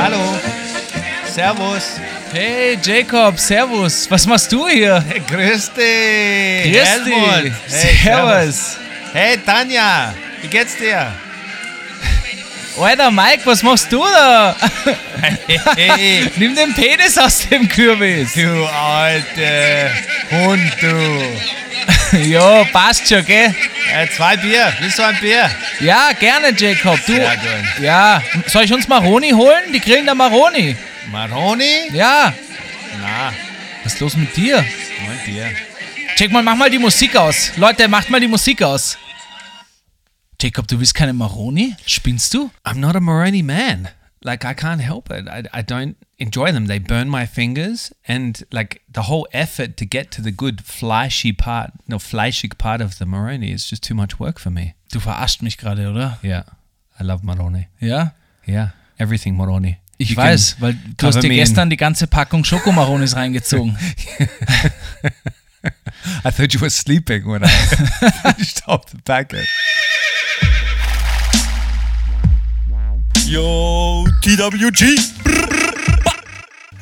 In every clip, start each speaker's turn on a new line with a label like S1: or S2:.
S1: Hallo. Servus.
S2: Hey Jacob, servus. Was machst du hier?
S1: Hey, grüß dich.
S2: Grüß
S1: Helmut.
S2: dich.
S1: Hey,
S2: servus.
S1: Hey, Tanja. Wie geht's dir?
S2: Alter Mike, was machst du da?
S1: Hey,
S2: Nimm den Penis aus dem Kürbis.
S1: du alte Hund, du.
S2: ja, passt schon, gell?
S1: Äh, zwei Bier. Willst du ein Bier?
S2: Ja, gerne Jacob. Du.
S1: Sehr gut.
S2: Ja, soll ich uns Maroni holen? Die grillen da Maroni.
S1: Maroni?
S2: Ja.
S1: Na,
S2: Was ist los mit dir?
S1: ein Bier.
S2: Check mal, mach mal die Musik aus. Leute, macht mal die Musik aus. Jacob, du willst keine Maroni? Spinnst du?
S3: I'm not a Moroni man. Like I can't help it. I, I don't enjoy them. They burn my fingers, and like the whole effort to get to the good fleshy part, no fleischig part of the Maroni is just too much work for me.
S2: Du verarscht mich gerade, oder?
S3: Yeah, I love Maroni.
S2: Yeah,
S3: Yeah, everything Maroni.
S2: Ich
S3: You
S2: weiß, weil du hast dir gestern die ganze Packung Schokomaronis reingezogen.
S3: I thought you were sleeping when I finished off the packet.
S4: Yo, TWG.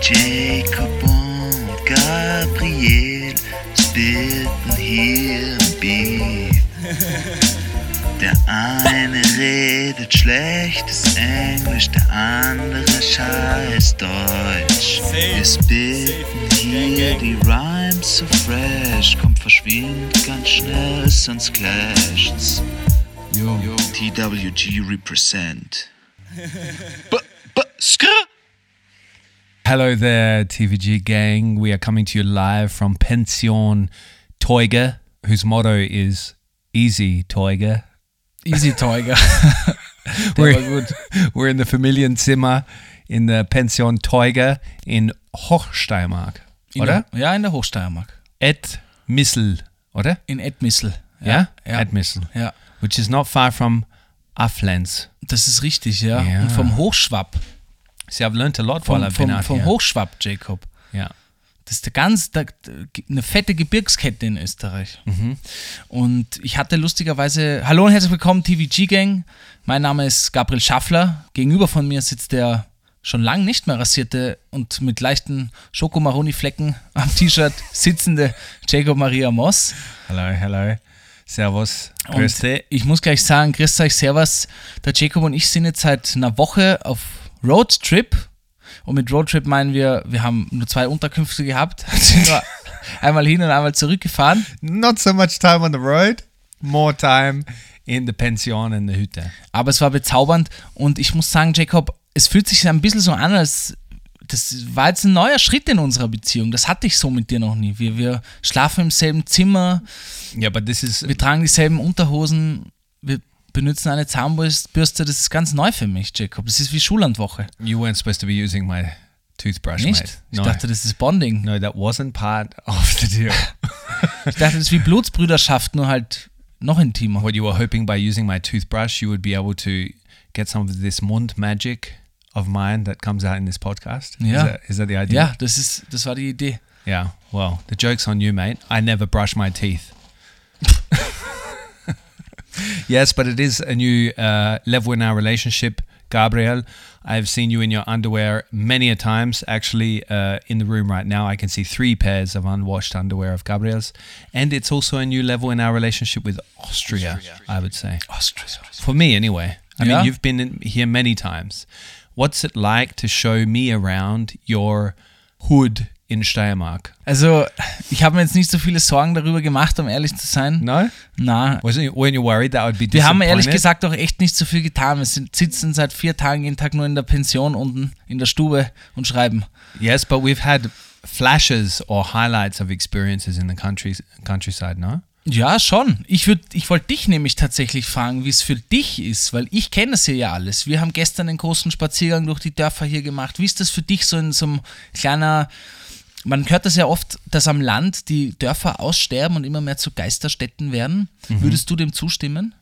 S5: Jacob und Gabriel spitten hier im Beat. Der eine redet schlechtes Englisch, der andere scheiß Deutsch. Wir spitten hier die Rhymes so fresh, kommt verschwind ganz schnell, sonst clasht's.
S3: Yo.
S5: TWG represent. B b skr.
S3: Hello there, TVG gang. We are coming to you live from Pension Teuge, whose motto is Easy Teuge.
S2: Easy war
S3: We're, we're in the Familienzimmer in the Pension Teuge in Hochsteiermark,
S2: In
S3: oder?
S2: Der, ja, in der Hochsteiermark.
S3: Et Missel, oder?
S2: In Edmissel.
S3: Yeah?
S2: Ja.
S3: Et Missel,
S2: ja.
S3: which is not far from Afflens.
S2: Das ist richtig, ja.
S3: Ja.
S2: Und vom Hochschwapp.
S3: See, I've learned a lot while
S2: Vom,
S3: I've been
S2: vom,
S3: out
S2: vom
S3: here.
S2: Hochschwapp, Jacob.
S3: yeah.
S2: Das ist der ganz, der, eine fette Gebirgskette in Österreich.
S3: Mhm.
S2: Und ich hatte lustigerweise, hallo und herzlich willkommen, TVG Gang. Mein Name ist Gabriel Schaffler. Gegenüber von mir sitzt der schon lang nicht mehr rasierte und mit leichten Schokomaroni-Flecken am T-Shirt sitzende Jacob Maria Moss.
S3: Hello, hello. Servus. Grüß dich.
S2: ich muss gleich sagen, grüß euch, servus. Der Jacob und ich sind jetzt seit einer Woche auf Roadtrip. Und mit Roadtrip meinen wir, wir haben nur zwei Unterkünfte gehabt, sind nur einmal hin und einmal zurückgefahren.
S3: Not so much time on the road, more time in the Pension in the Hütte.
S2: Aber es war bezaubernd und ich muss sagen, Jacob, es fühlt sich ein bisschen so an, als das war jetzt ein neuer Schritt in unserer Beziehung. Das hatte ich so mit dir noch nie. Wir, wir schlafen im selben Zimmer,
S3: Yeah, but this is
S2: wir tragen dieselben Unterhosen, wir benutzen eine Zahnbürste. Das ist ganz neu für mich, Jacob. Das ist wie Schullandwoche.
S3: you weren't supposed to be using my toothbrush,
S2: Nicht?
S3: mate.
S2: Ich
S3: No,
S2: dachte, das ist Bonding.
S3: no, that wasn't part of the deal.
S2: Ich dachte, das ist wie Blutsbrüderschaft, nur halt noch intimer.
S3: what you were hoping by using my toothbrush, you would be able to get some of this Mund magic of mine that comes out in this podcast.
S2: Yeah.
S3: Is that, is that the idea?
S2: Ja, das, ist, das war die Idee.
S3: Yeah. Well, the joke's on you, mate. I never brush my teeth. yes, but it is a new uh, level in our relationship, Gabriel. I've seen you in your underwear many a times. Actually, uh, in the room right now, I can see three pairs of unwashed underwear of Gabriel's, and it's also a new level in our relationship with Austria. I would say,
S2: Austria.
S3: for me anyway. I
S2: Yeah?
S3: mean, you've been in here many times. What's it like to show me around your hood in Steiermark?
S2: Also, ich habe mir jetzt nicht so viele Sorgen darüber gemacht, um ehrlich zu sein.
S3: No?
S2: Na,
S3: Wasn't you, worried that I would be
S2: wir haben ehrlich gesagt auch echt nicht so viel getan. Wir sind, sitzen seit vier Tagen jeden Tag nur in der Pension unten in der Stube und schreiben.
S3: Yes, but we've had flashes or highlights of experiences in the country, countryside, no?
S2: Ja, schon. Ich, würd- ich wollte dich nämlich tatsächlich fragen, wie es für dich ist, weil ich kenne es hier ja alles. Wir haben gestern einen großen Spaziergang durch die Dörfer hier gemacht. Wie ist das für dich so in so einem kleiner, man hört das ja oft, dass am Land die Dörfer aussterben und immer mehr zu Geisterstädten werden. Würdest du dem zustimmen?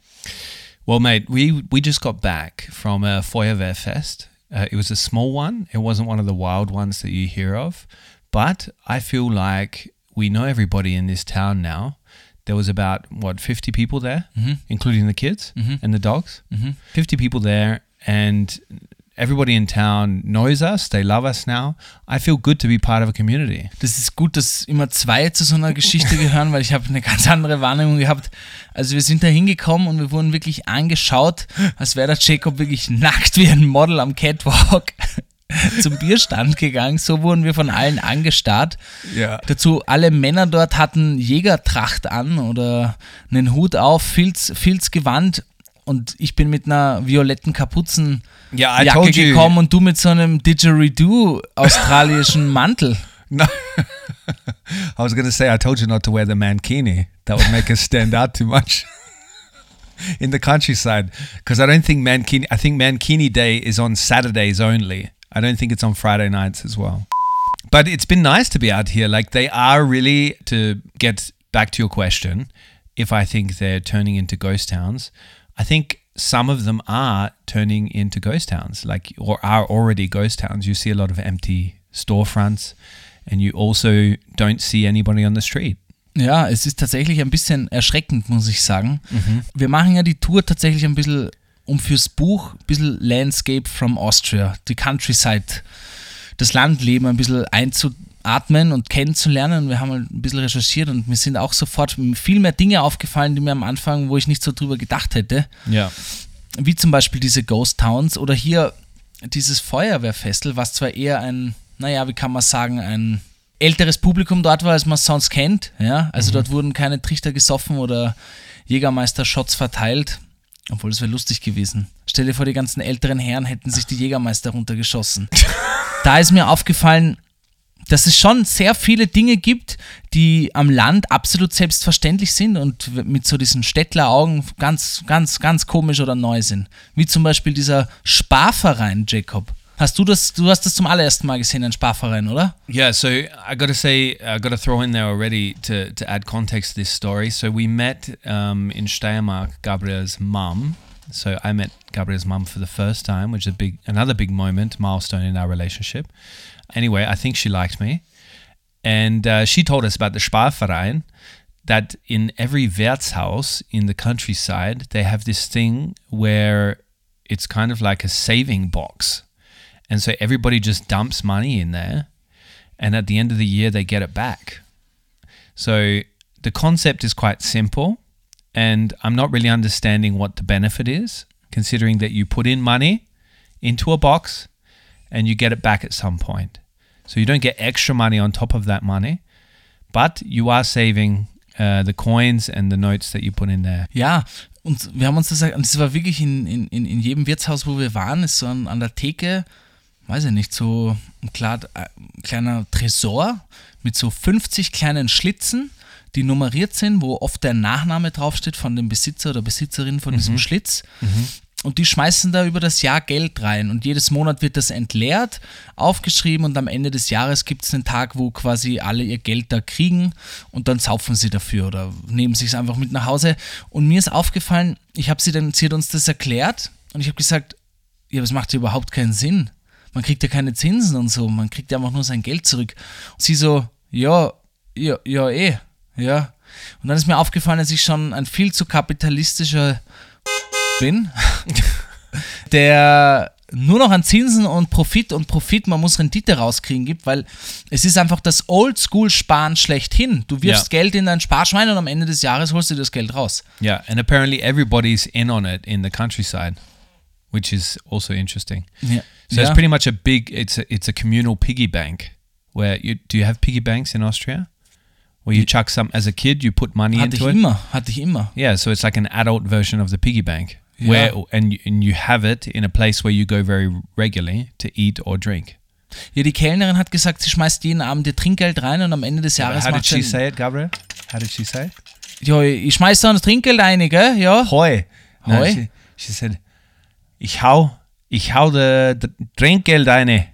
S3: Well, mate, we we just got back from a Feuerwehrfest. Uh, it was a small one. It wasn't one of the wild ones that you hear of, but I feel like we know everybody in this town now. There was about what 50 people there, including the kids and the dogs. 50 people there, and everybody in town knows us. They love us now. I feel good to be part of a community.
S2: Das ist gut, dass immer zwei zu so einer Geschichte gehören, weil ich habe eine ganz andere Wahrnehmung gehabt. Also wir sind da hingekommen und wir wurden wirklich angeschaut, als wäre der Jacob wirklich nackt wie ein Model am Catwalk zum Bierstand gegangen. So wurden wir von allen angestarrt.
S3: Ja.
S2: Dazu, alle Männer dort hatten Jägertracht an oder einen Hut auf, Filz, Filzgewand und ich bin mit einer violetten Kapuzenjacke
S3: you.
S2: gekommen und du mit so einem Didgeridoo australischen Mantel.
S3: No. I was to say, I told you not to wear the mankini. That would make us stand out too much in the countryside. Because I don't think mankini, I think mankini day is on Saturdays only. I don't think it's on Friday nights as well. But it's been nice to be out here. Like they are really, to get back to your question, if I think they're turning into ghost towns, I think some of them are turning into ghost towns, like or are already ghost towns. You see a lot of empty storefronts, and you also don't see anybody on the street.
S2: Ja, es ist tatsächlich ein bisschen erschreckend, muss ich sagen. Wir machen ja die Tour tatsächlich ein bisschen, um fürs Buch, ein bisschen Landscape from Austria, die Countryside, das Landleben ein bisschen einzuatmen und kennenzulernen. Und wir haben halt ein bisschen recherchiert und mir sind auch sofort viel mehr Dinge aufgefallen, die mir am Anfang, wo ich nicht so drüber gedacht hätte.
S3: Yeah.
S2: wie zum Beispiel diese Ghost Towns oder hier dieses Feuerwehrfestel, was zwar eher ein, naja, wie kann man sagen, ein älteres Publikum dort war, als man es sonst kennt. Ja? Also dort wurden keine Trichter gesoffen oder Jägermeister-Shots verteilt. Obwohl, es wäre lustig gewesen. Stell dir vor, die ganzen älteren Herren hätten sich die Jägermeister runtergeschossen. da ist mir aufgefallen, dass es schon sehr viele Dinge gibt, die am Land absolut selbstverständlich sind und mit so diesen Städtleraugen ganz, ganz, ganz komisch oder neu sind. Wie zum Beispiel dieser Sparverein, Jacob. Hast du das, du hast das zum allerersten Mal gesehen, ein Sparverein, oder?
S3: Yeah, so I got to say, I got to throw in there already to, to add context to this story. So we met um, in Steiermark Gabriel's mum. So I met Gabriel's mum for the first time, which is a big, another big moment, milestone in our relationship. Anyway, I think she liked me, and uh, she told us about the Sparverein. That in every Wirtshaus in the countryside, they have this thing where it's kind of like a saving box. And so everybody just dumps money in there. And at the end of the year, they get it back. So the concept is quite simple. And I'm not really understanding what the benefit is, considering that you put in money into a box and you get it back at some point. So you don't get extra money on top of that money, but you are saving uh, the coins and the notes that you put in there.
S2: Ja, und wir haben uns das, und das war wirklich in, in, in jedem Wirtshaus, wo wir waren, ist so an, an der Theke, weiß ich nicht, so ein klar, äh, kleiner Tresor mit so 50 kleinen Schlitzen, die nummeriert sind, wo oft der Nachname draufsteht von dem Besitzer oder Besitzerin von diesem Schlitz. Und die schmeißen da über das Jahr Geld rein. Und jedes Monat wird das entleert, aufgeschrieben und am Ende des Jahres gibt es einen Tag, wo quasi alle ihr Geld da kriegen und dann saufen sie dafür oder nehmen sich es einfach mit nach Hause. Und mir ist aufgefallen, ich habe sie dann, sie hat uns das erklärt und ich habe gesagt, ja, das macht ja überhaupt keinen Sinn. Man kriegt ja keine Zinsen und so, man kriegt ja einfach nur sein Geld zurück. Und sie so, ja, ja, ja, eh, ja. Und dann ist mir aufgefallen, dass ich schon ein viel zu kapitalistischer bin, der nur noch an Zinsen und Profit und Profit, man muss Rendite rauskriegen gibt, weil es ist einfach das Oldschool-Sparen schlechthin. Du wirfst
S3: Ja.
S2: Geld in dein Sparschwein und am Ende des Jahres holst du das Geld raus.
S3: Yeah, and apparently everybody's in on it in the countryside, which is also interesting.
S2: Ja.
S3: So
S2: ja.
S3: it's pretty much a big. It's a it's a communal piggy bank. Where you do you have piggy banks in Austria? Where you chuck some as a kid, you put money
S2: hatte ich
S3: into it.
S2: immer, hatte ich immer.
S3: Yeah, so it's like an adult version of the piggy bank.
S2: Yeah.
S3: Where and you, and you have it in a place where you go very regularly to eat or drink.
S2: Ja, die Kellnerin hat gesagt, sie schmeißt jeden Abend ihr Trinkgeld rein und am Ende des Jahres
S3: How did she
S2: sie
S3: say it, Gabriel? How did she say it?
S2: Ja, ich schmeiß da das Trinkgeld rein, gell? Ja.
S3: Hoi. No,
S2: Hoi?
S3: She, she said, ich hau, ich hau the, the Trinkgeld eine.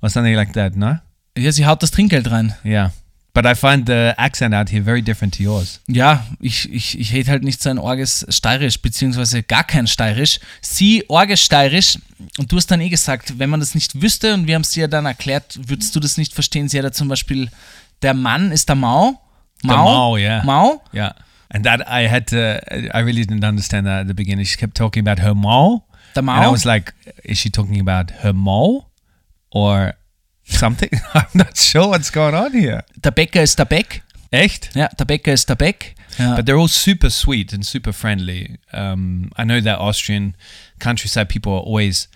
S3: Or something like that, no?
S2: Ja, sie haut das Trinkgeld rein.
S3: Yeah. But I find the accent out here very different to yours.
S2: Ja, ich, ich, ich hätte halt nicht so ein orges Steirisch, beziehungsweise gar kein Steirisch. Sie orges Steirisch. Und du hast dann eh gesagt, wenn man das nicht wüsste, und wir haben es dir ja dann erklärt, würdest du das nicht verstehen. Sie hat ja zum Beispiel, der Mann ist der Mau.
S3: Der Mau, yeah.
S2: Mau.
S3: Yeah. And that I had to, I really didn't understand that at the beginning. She kept talking about her mole.
S2: Der
S3: And I
S2: Mau.
S3: was like, is she talking about her mole or something? I'm not sure what's going on here.
S2: Der Bäcker ist der Beck.
S3: Echt?
S2: Ja, der Bäcker ist der Beck. Ja.
S3: But they're all super sweet and super friendly. Um, I know that Austrian countryside people are always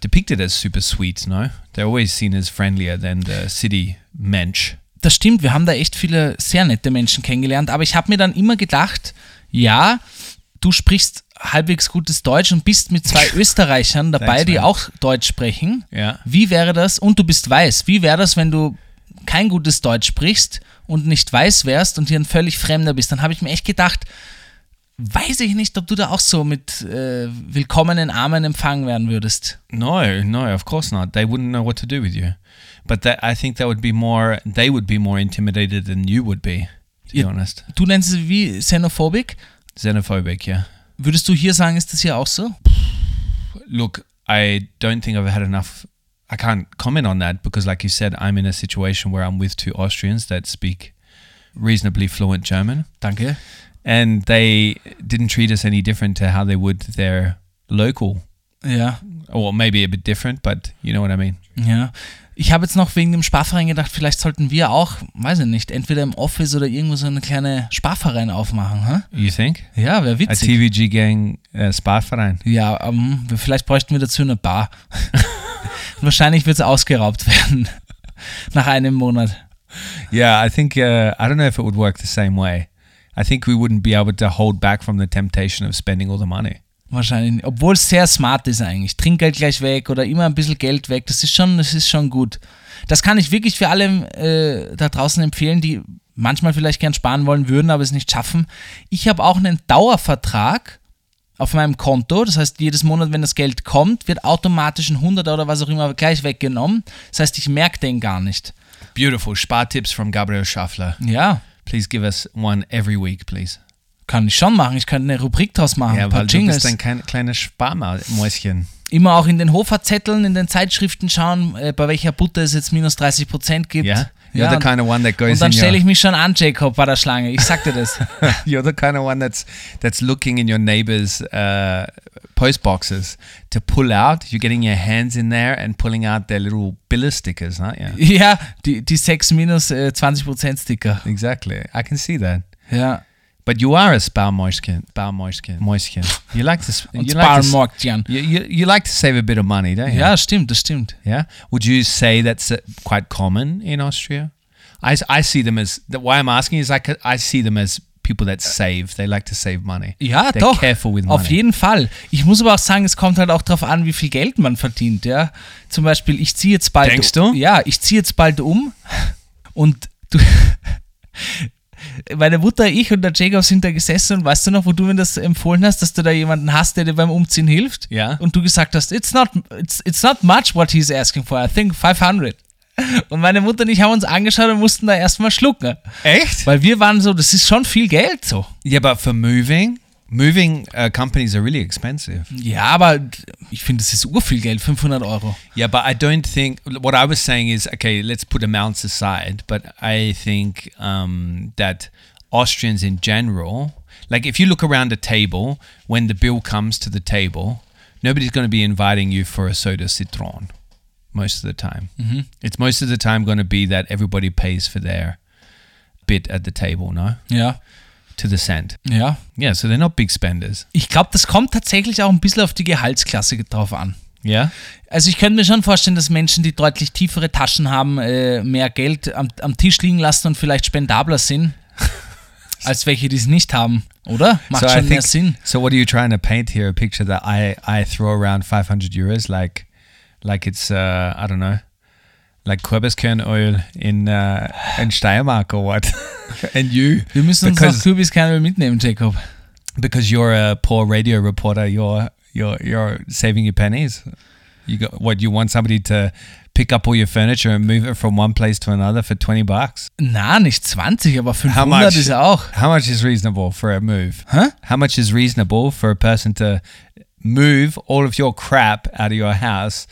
S3: depicted as super sweet, no? They're always seen as friendlier than the city mensch.
S2: das stimmt, wir haben da echt viele sehr nette Menschen kennengelernt, aber ich habe mir dann immer gedacht, ja, du sprichst halbwegs gutes Deutsch und bist mit zwei Österreichern dabei, die auch Deutsch sprechen.
S3: Ja.
S2: Wie wäre das, und du bist weiß, wie wäre das, wenn du kein gutes Deutsch sprichst und nicht weiß wärst und hier ein völlig Fremder bist? Dann habe ich mir echt gedacht, weiß ich nicht, ob du da auch so mit äh, willkommenen Armen empfangen werden würdest.
S3: No, no, of course not. They wouldn't know what to do with you. But that, I think that would be more, they would be more intimidated than you would be, to be
S2: Ja.
S3: honest.
S2: Du nennst es wie xenophobic.
S3: Xenophobic, yeah.
S2: Würdest du hier sagen, ist das hier auch so?
S3: Look, I don't think I've had enough. I can't comment on that because, like you said, I'm in a situation where I'm with two Austrians that speak reasonably fluent German,
S2: Danke.
S3: and they didn't treat us any different to how they would their local,
S2: Yeah.
S3: or maybe a bit different, but you know what I mean.
S2: ja. Ich habe jetzt noch wegen dem Sparverein gedacht, vielleicht sollten wir auch, weiß ich nicht, entweder im Office oder irgendwo so eine kleine Sparverein aufmachen. Hä?
S3: You think?
S2: Ja, wäre
S3: A
S2: witzig.
S3: TVG gang uh, Sparverein.
S2: Ja, ähm, vielleicht bräuchten wir dazu eine Bar. Wahrscheinlich wird es ausgeraubt werden. Nach einem Monat.
S3: Yeah, I think uh, I don't know if it would work the same way. I think we wouldn't be able to hold back from the temptation of spending all the money.
S2: Wahrscheinlich. Obwohl es sehr smart ist eigentlich. Trinkgeld gleich weg oder immer ein bisschen Geld weg. Das ist schon, das ist schon gut. Das kann ich wirklich für alle äh, da draußen empfehlen, die manchmal vielleicht gern sparen wollen würden, aber es nicht schaffen. Ich habe auch einen Dauervertrag auf meinem Konto. Das heißt, jedes Monat, wenn das Geld kommt, wird automatisch ein 100 oder was auch immer gleich weggenommen. Das heißt, ich merke den gar nicht.
S3: Beautiful. Spartips from Gabriel Schaffler.
S2: Ja,
S3: Please give us one every week, please.
S2: Kann ich schon machen. Ich könnte eine Rubrik draus machen.
S3: Ja,
S2: ein paar
S3: weil du
S2: Jingles.
S3: bist ein klein, kleines Sparmäuschen.
S2: immer auch in den Hoferzetteln, in den Zeitschriften schauen, äh, bei welcher Butter es jetzt minus 30 Prozent gibt.
S3: Yeah? You're
S2: Ja,
S3: the
S2: und,
S3: kind of one that goes
S2: und dann stelle ich mich schon an, Jacob, bei der Schlange. Ich sag dir das.
S3: You're the kind of one that's that's looking in your neighbor's uh, post boxes to pull out. You're getting your hands in there and pulling out their little biller stickers, aren't you?
S2: ja, die, die 6 minus äh, 20 Prozent Sticker.
S3: Exactly. I can see that.
S2: Ja.
S3: But you are a Sparmäuschen. Sparmäuschen. Mäuschen. You like to. you like to, you, you, you like to save a bit of money, don't you?
S2: Ja, stimmt, das stimmt.
S3: Yeah. Would you say that's uh, quite common in Austria? I, I see them as the why I'm asking is like I see them as people that save. They like to save money.
S2: Ja,
S3: They're
S2: doch.
S3: careful with money.
S2: Auf jeden Fall. Ich muss aber auch sagen, es kommt halt auch darauf an, wie viel Geld man verdient. Ja? Zum Beispiel, ich ziehe jetzt bald
S3: Denkst du?
S2: Ja, ich ziehe jetzt bald um und du. Meine Mutter, ich und der Jacob sind da gesessen und weißt du noch, wo du mir das empfohlen hast, dass du da jemanden hast, der dir beim Umziehen hilft?
S3: Ja.
S2: Und du gesagt hast, it's not, it's, it's not much what he's asking for, I think 500. Und meine Mutter und ich haben uns angeschaut und mussten da erstmal schlucken.
S3: Echt?
S2: Weil wir waren so, das ist schon viel Geld so.
S3: Yeah, but for moving, moving uh, companies are really expensive.
S2: Ja, aber ich finde, das ist urviel Geld, 500 Euro.
S3: Yeah, but I don't think what I was saying is okay. Let's put amounts aside, but I think um, that Austrians in general, like if you look around a table when the bill comes to the table, nobody's going to be inviting you for a soda citron most of the time. It's most of the time going to be that everybody pays for their bit at the table, no,
S2: Ja,
S3: to the cent.
S2: ja.
S3: Yeah, so they're not big spenders.
S2: Ich glaube, das kommt tatsächlich auch ein bisschen auf die Gehaltsklasse drauf an.
S3: Yeah.
S2: Also ich könnte mir schon vorstellen, dass Menschen, die deutlich tiefere Taschen haben, äh, mehr Geld am, am Tisch liegen lassen und vielleicht spendabler sind, als welche, die es nicht haben, oder? Macht
S3: so
S2: schon mehr
S3: think,
S2: Sinn.
S3: So what are you trying to paint here? A picture that I I throw around 500 euros like like it's uh I don't know like Kürbiskernöl in uh, in Steiermark or what? and you,
S2: Wir müssen uns noch
S3: because
S2: Kürbiskernöl mitnehmen, Jacob.
S3: because you're a poor radio reporter, you're you're you're saving your pennies. You got what? You want somebody to pick up all your furniture and move it from one place to another for twenty bucks?
S2: Na, nicht 20, aber
S3: How
S2: 500
S3: much?
S2: ist auch.
S3: How much is reasonable for a move?
S2: Huh?
S3: How much is reasonable for a person to move all of your crap out of your house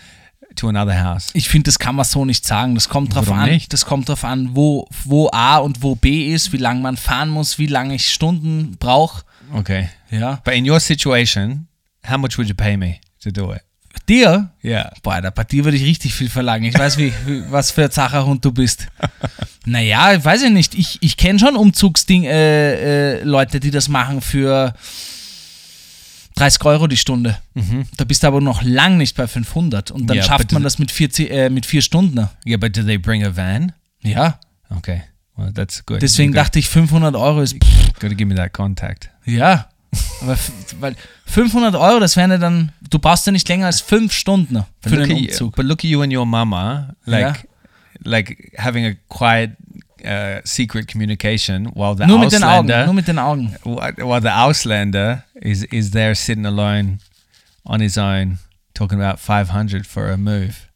S3: to another house?
S2: Ich finde, das kann man so nicht sagen. Das kommt drauf
S3: Warum
S2: an.
S3: nicht?
S2: Das kommt drauf an, wo, wo A und wo B ist, wie lange man fahren muss, wie lange ich Stunden brauche.
S3: Okay.
S2: Ja.
S3: But in your situation, how much would you pay me to do it?
S2: Dir?
S3: Yeah.
S2: Boah, Alter, bei dir würde ich richtig viel verlangen. Ich weiß, wie, wie was für ein Zacherhund du bist. Naja, weiß ich nicht. Ich, ich kenne schon Umzugsding, äh, äh, Leute, die das machen für 30 Euro die Stunde. Da bist du aber noch lang nicht bei 500. Und dann
S3: Ja,
S2: schafft man das mit, 40, äh, mit vier Stunden.
S3: Yeah, but do they bring a van?
S2: Ja,
S3: Okay. Well, that's good.
S2: deswegen
S3: you
S2: dachte ich, 500 Euro ist.
S3: got to give me that contact.
S2: Ja, aber weil 500 Euro, das wären ja dann, du brauchst ja nicht länger als fünf Stunden
S3: But
S2: für den
S3: at you,
S2: Umzug.
S3: but look at you and your mama, like,
S2: Yeah.
S3: like having a quiet, uh, secret communication, while the
S2: Nur den Augen, nur mit den Augen.
S3: while the Auslander is is there sitting alone on his own, talking about five hundred for a move.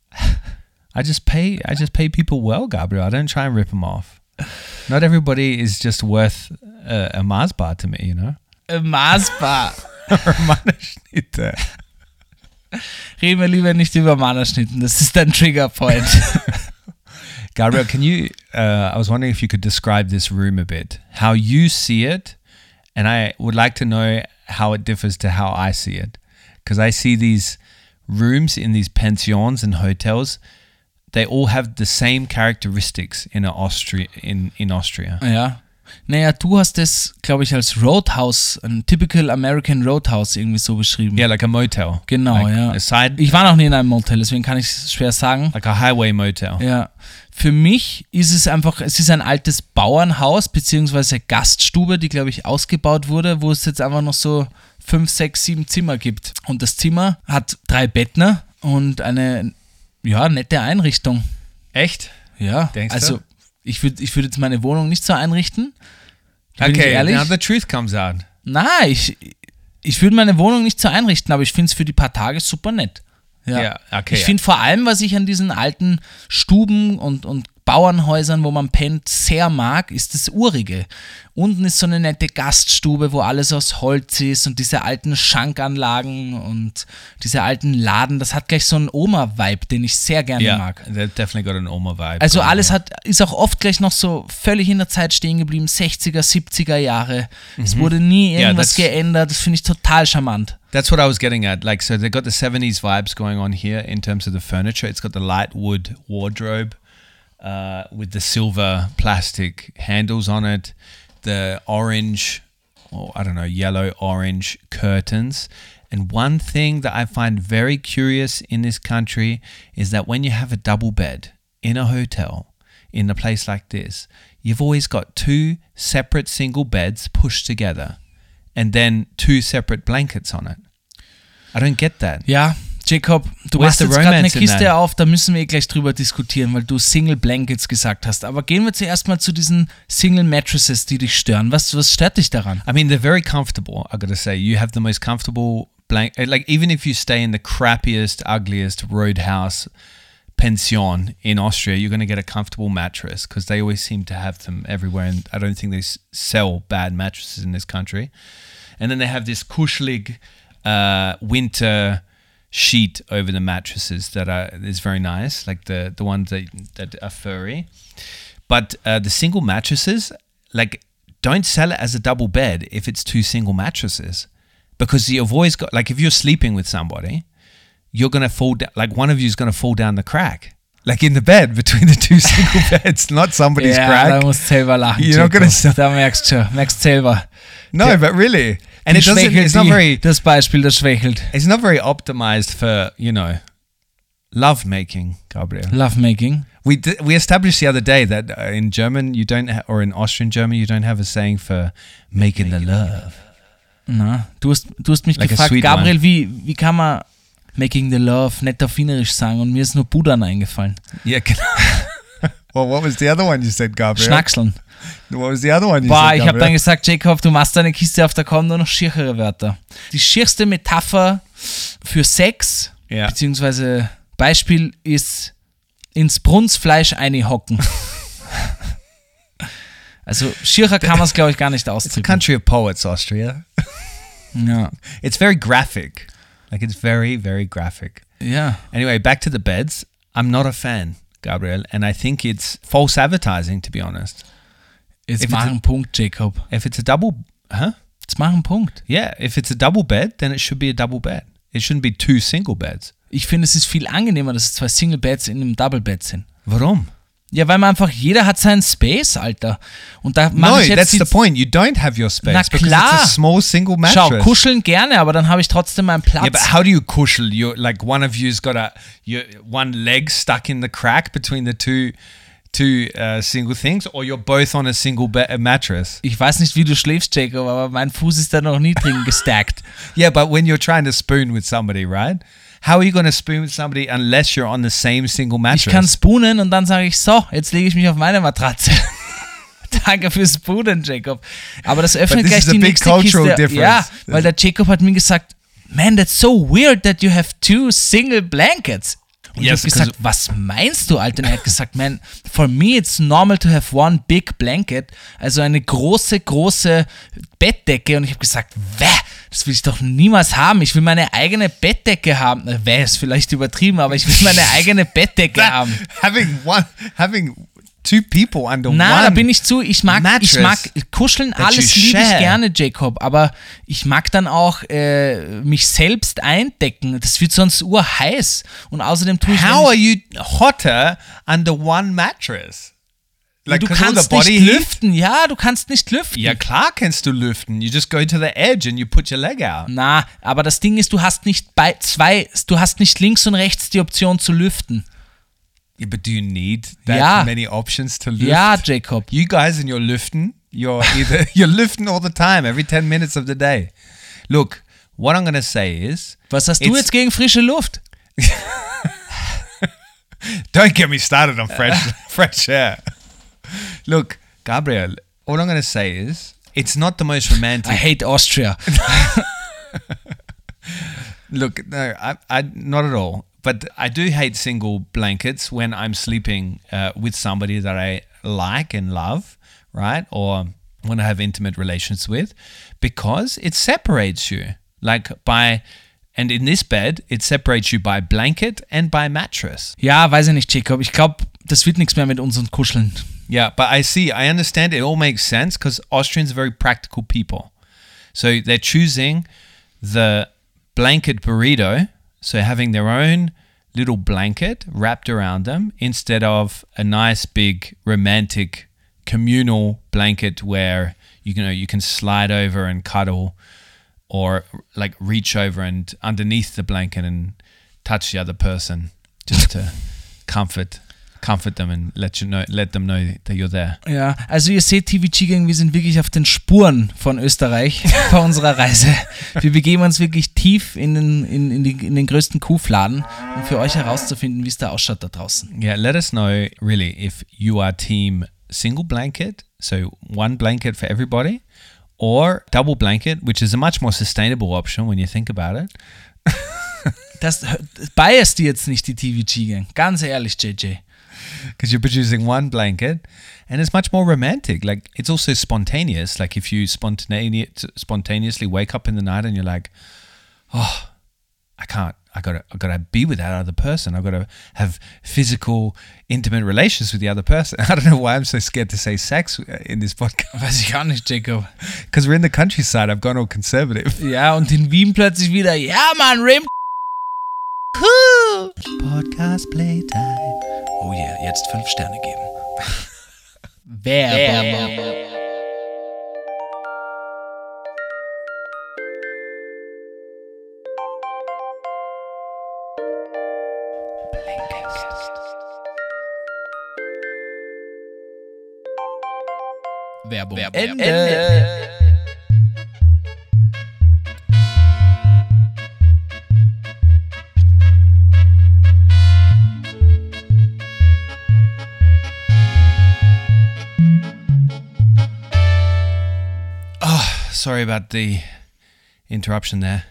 S3: I just pay. I just pay people well, Gabriel. I don't try and rip them off. Not everybody is just worth a, a Mars bar to me, you know. A Mannerschnitte.
S2: Reden wir lieber nicht über Mannerschnitten, das ist ein Triggerpoint.
S3: Gabriel, can you? Uh, I was wondering if you could describe this room a bit, how you see it, and I would like to know how it differs to how I see it, because I see these rooms in these pensions and hotels. They all have the same characteristics in Austria. In in Austria,
S2: ja. Naja, du hast es, glaube ich, als Roadhouse, ein typical American Roadhouse irgendwie so beschrieben.
S3: yeah, like a motel.
S2: Genau,
S3: like
S2: ja.
S3: Side,
S2: Ich war noch nie in einem Motel, deswegen kann ich es schwer sagen.
S3: like a highway motel.
S2: Ja. Für mich ist es einfach, es ist ein altes Bauernhaus, beziehungsweise Gaststube, die, glaube ich, ausgebaut wurde, wo es jetzt einfach noch so fünf, sechs, sieben Zimmer gibt. Und das Zimmer hat drei Bettner und eine, ja, nette Einrichtung.
S3: Echt?
S2: Ja,
S3: Denkst du?
S2: Ich würde ich würd jetzt meine Wohnung nicht so einrichten. Bin ich
S3: Okay,
S2: ehrlich?
S3: now the truth comes out.
S2: Nein, ich, ich würde meine Wohnung nicht so einrichten, aber ich finde es für die paar Tage super nett. Ja,
S3: Ja, okay,
S2: Ich
S3: ja.
S2: finde vor allem, was ich an diesen alten Stuben und, und Bauernhäusern, wo man pennt, sehr mag, ist das Urige. Unten ist so eine nette Gaststube, wo alles aus Holz ist und diese alten Schankanlagen und diese alten Laden, das hat gleich so einen Oma-Vibe, den ich sehr gerne
S3: Yeah,
S2: mag.
S3: definitely got an Oma vibe.
S2: Also alles hat, ist auch oft gleich noch so völlig in der Zeit stehen geblieben, 60er, 70er Jahre. Es wurde nie
S3: Ja,
S2: irgendwas
S3: das-
S2: geändert, das finde ich total charmant.
S3: That's what I was getting at. Like, so they've got the 70s vibes going on here in terms of the furniture. It's got the light wood wardrobe uh, with the silver plastic handles on it, the orange, or I don't know, yellow orange curtains. And one thing that I find very curious in this country is that when you have a double bed in a hotel, in a place like this, you've always got two separate single beds pushed together and then two separate blankets on it. I don't get that.
S2: Ja, Jacob, du machst
S3: the
S2: jetzt gerade eine Kiste
S3: that?
S2: auf, da müssen wir eh gleich drüber diskutieren, weil du Single Blankets gesagt hast. Aber gehen wir zuerst mal zu diesen Single Mattresses, die dich stören. Was, was stört dich daran?
S3: I mean, they're very comfortable. I gotta say, you have the most comfortable blanket. Like even if you stay in the crappiest, ugliest roadhouse pension in Austria, you're gonna get a comfortable mattress because they always seem to have them everywhere. And I don't think they sell bad mattresses in this country. And then they have this kuschelig uh, winter sheet over the mattresses that are is very nice, like the the ones that that are furry. But uh, the single mattresses, like, don't sell it as a double bed if it's two single mattresses, because you've always got like if you're sleeping with somebody, you're gonna fall down. Like one of you is gonna fall down the crack, like in the bed between the two single beds, not somebody's
S2: da
S3: crack.
S2: musst du selber lachen.
S3: You're not gonna sell-
S2: Da merkst du merkst selber.
S3: No, but really, and it doesn't. It's not very.
S2: Das Beispiel, das schwächelt.
S3: It's not very optimized for you know, love making, Gabriel.
S2: Lovemaking.
S3: We d- we established the other day that uh, in German you don't ha- or in Austrian German you don't have a saying for making the love.
S2: Na, du hast, du hast mich
S3: Like
S2: gefragt, Gabriel, wie, wie kann man Making the Love nicht auf Wienerisch sagen und mir ist nur Budan eingefallen.
S3: Yeah. Can well, what was the other one you said, Gabriel?
S2: Schnackseln.
S3: What was the other one you
S2: Boah,
S3: said,
S2: ich habe dann gesagt, Jacob, du machst deine Kiste auf, da kommen nur noch schierchere Wörter. Die schierste Metapher für Sex,
S3: Ja.
S2: beziehungsweise Beispiel ist ins Brunsfleisch einhocken. also schierer kann man es, glaube ich, gar nicht
S3: It's a
S2: ausdrücken.
S3: country of poets, Austria.
S2: Ja.
S3: It's very graphic. Like it's very, very graphic.
S2: ja.
S3: Anyway, back to the beds. I'm not a fan, Gabriel, and I think it's false advertising, to be honest.
S2: Jetzt
S3: If
S2: mach
S3: it's a-
S2: Punkt, Jacob.
S3: If it's a double, huh?
S2: Jetzt mach Punkt.
S3: Yeah, if it's a double bed, then it should be a double bed. It shouldn't be two single beds.
S2: Ich finde, es ist viel angenehmer, dass es zwei Single-Beds in einem Double-Bed sind.
S3: Warum?
S2: Ja, weil man einfach, jeder hat seinen Space, Alter. Und da mache
S3: No,
S2: ich jetzt
S3: that's
S2: die,
S3: the point. You don't have your space
S2: Na
S3: because
S2: klar.
S3: it's a small single
S2: Schau,
S3: mattress.
S2: kuscheln gerne, aber dann habe ich trotzdem meinen Platz.
S3: Yeah, but how do you kuschel? You like one of you's got a your one leg stuck in the crack between the two two uh, single things, or you're both on a single mattress.
S2: ich weiß nicht, wie du schläfst, Jacob, aber mein Fuß ist da noch niedrig gestackt.
S3: Yeah, but when you're trying to spoon with somebody, right? How are you to spoon with somebody unless you're on the same single
S2: Ich
S3: mattress?
S2: kann spoonen und dann sage ich, so, jetzt lege ich mich auf meine Matratze. Danke fürs Spoonen, Jacob. Aber das öffnet gleich die
S3: big
S2: nächste
S3: cultural
S2: Kiste.
S3: difference.
S2: Ja, weil der Jacob hat mir gesagt, man, that's so weird that you have two single blankets. Und
S3: Yes,
S2: ich habe gesagt, was meinst du, Alter? Und er hat gesagt, man, for me it's normal to have one big blanket, also eine große, große Bettdecke. Und ich habe gesagt, wäh, das will ich doch niemals haben. Ich will meine eigene Bettdecke haben. Na, Wäh ist vielleicht übertrieben, aber ich will meine eigene Bettdecke haben.
S3: having one, having two people under
S2: Na,
S3: one.
S2: da bin ich zu. Ich mag, ich mag kuscheln, alles liebe ich gerne, Jacob. Aber ich mag dann auch äh, mich selbst eindecken. Das wird sonst urheiß. Und außerdem tue ich.
S3: How are you hotter under one mattress? Like
S2: du kannst nicht
S3: heat?
S2: lüften. Ja, du kannst nicht lüften.
S3: Ja, klar kannst du lüften. You just go to the edge and you put your leg out.
S2: Na, aber das Ding ist, du hast nicht bei zwei, du hast nicht links und rechts die Option zu lüften.
S3: Yeah, but do you need that
S2: Ja.
S3: many options to lift?
S2: Ja, Jacob.
S3: You guys in your lifting, you're either you're lifting all the time, every 10 minutes of the day. Look, what I'm gonna say is
S2: Was hast du jetzt gegen frische Luft?
S3: Don't get me started on fresh fresh air. Look, Gabriel, all I'm gonna say is it's not the most romantic
S2: I hate Austria.
S3: Look, no, I, I not at all. But I do hate single blankets when I'm sleeping uh, with somebody that I like and love, right? Or when I have intimate relations with, because it separates you. Like by, and in this bed, it separates you by blanket and by mattress.
S2: Ja, weiß ich nicht, Jacob. Ich glaube, das wird nichts mehr mit uns und Kuscheln.
S3: Yeah, but I see, I understand it all makes sense because Austrians are very practical people. So they're choosing the blanket burrito, so having their own little blanket wrapped around them instead of a nice big romantic communal blanket where you know you can slide over and cuddle or like reach over and underneath the blanket and touch the other person just to comfort comfort them and let you know let them know that you're there.
S2: Ja, also ihr seht, TVG Gang, wir sind wirklich auf den Spuren von Österreich bei unserer Reise. Wir begeben uns wirklich tief in den, in, in, die, in den größten Kuhfladen, um für euch herauszufinden, wie es da ausschaut da draußen.
S3: Yeah, let us know really if you are team single blanket, so one blanket for everybody, or double blanket, which is a much more sustainable option when you think about it.
S2: Das biased jetzt nicht die TVG Gang, ganz ehrlich, JJ.
S3: Because you're producing one blanket and it's much more romantic. Like it's also spontaneous. Like if you spontaneous, spontaneously wake up in the night and you're like, oh, I can't. I gotta, I gotta be with that other person. I gotta have physical, intimate relations with the other person. I don't know why I'm so scared to say sex uh, in this podcast.
S2: Weiß ich gar nicht, Jacob.
S3: Because we're in the countryside. I've gone all conservative.
S2: Ja, und in Wien plötzlich wieder, ja man Rim.
S3: Podcast playtime.
S2: Oh yeah, jetzt fünf Sterne geben. Werbung. Werbung. Ende.
S3: Sorry about the interruption there.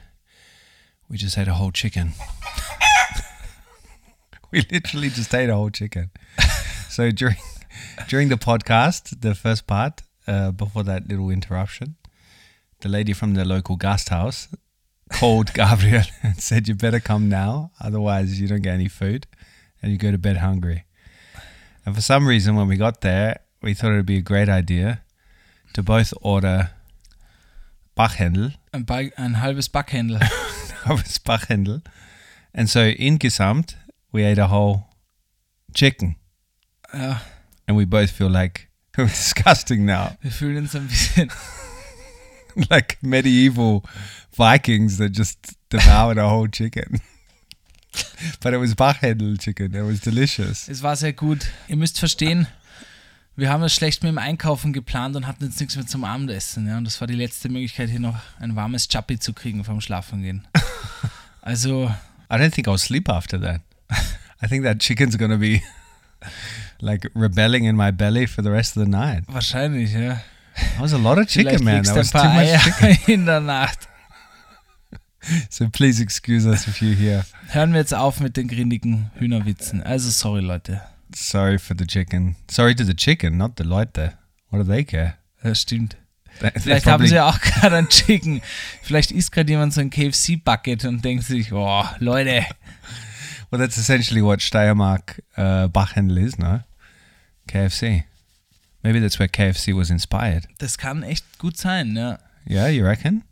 S3: We just ate a whole chicken. we literally just ate a whole chicken. so during during the podcast, the first part, uh, before that little interruption, the lady from the local guest house called Gabriel and said, "You better come now, otherwise you don't get any food, and you go to bed hungry." And for some reason, when we got there, we thought it would be a great idea to both order Bachhändel,
S2: Ein, Ba- ein halbes Backhändel.
S3: halbes Bachhändel, and so insgesamt we ate a whole chicken, and we both feel like disgusting now,
S2: wir fühlen uns ein bisschen.
S3: like medieval Vikings that just devoured a whole chicken. but it was Bachhändel chicken. It was delicious.
S2: Es war sehr gut. Ihr müsst verstehen, wir haben es schlecht mit dem Einkaufen geplant und hatten jetzt nichts mehr zum Abendessen. Ja? Und das war die letzte Möglichkeit, hier noch ein warmes Chappi zu kriegen vom Schlafengehen. Also,
S3: I don't think I'll sleep after that. I think that chicken's gonna be like rebelling in my belly for the rest of the night.
S2: wahrscheinlich, ja.
S3: That was a lot of chicken,
S2: Vielleicht
S3: man. That was
S2: ein
S3: too
S2: paar
S3: much chicken.
S2: In der Nacht.
S3: So please excuse us if you hear.
S2: Hören wir jetzt auf mit den grindigen Hühnerwitzen. Also, sorry, Leute.
S3: Sorry for the chicken. Sorry to the chicken, not the Leute. What do they care?
S2: Das stimmt.
S3: They-
S2: Vielleicht haben sie ja auch gerade einen Chicken. Vielleicht isst gerade jemand so ein KFC-Bucket und denkt sich, oh, Leute,
S3: Well, that's essentially what Steiermark uh, Bachhändel is, no? KFC. Maybe that's where KFC was inspired.
S2: das kann echt gut sein, ja.
S3: Yeah, you reckon?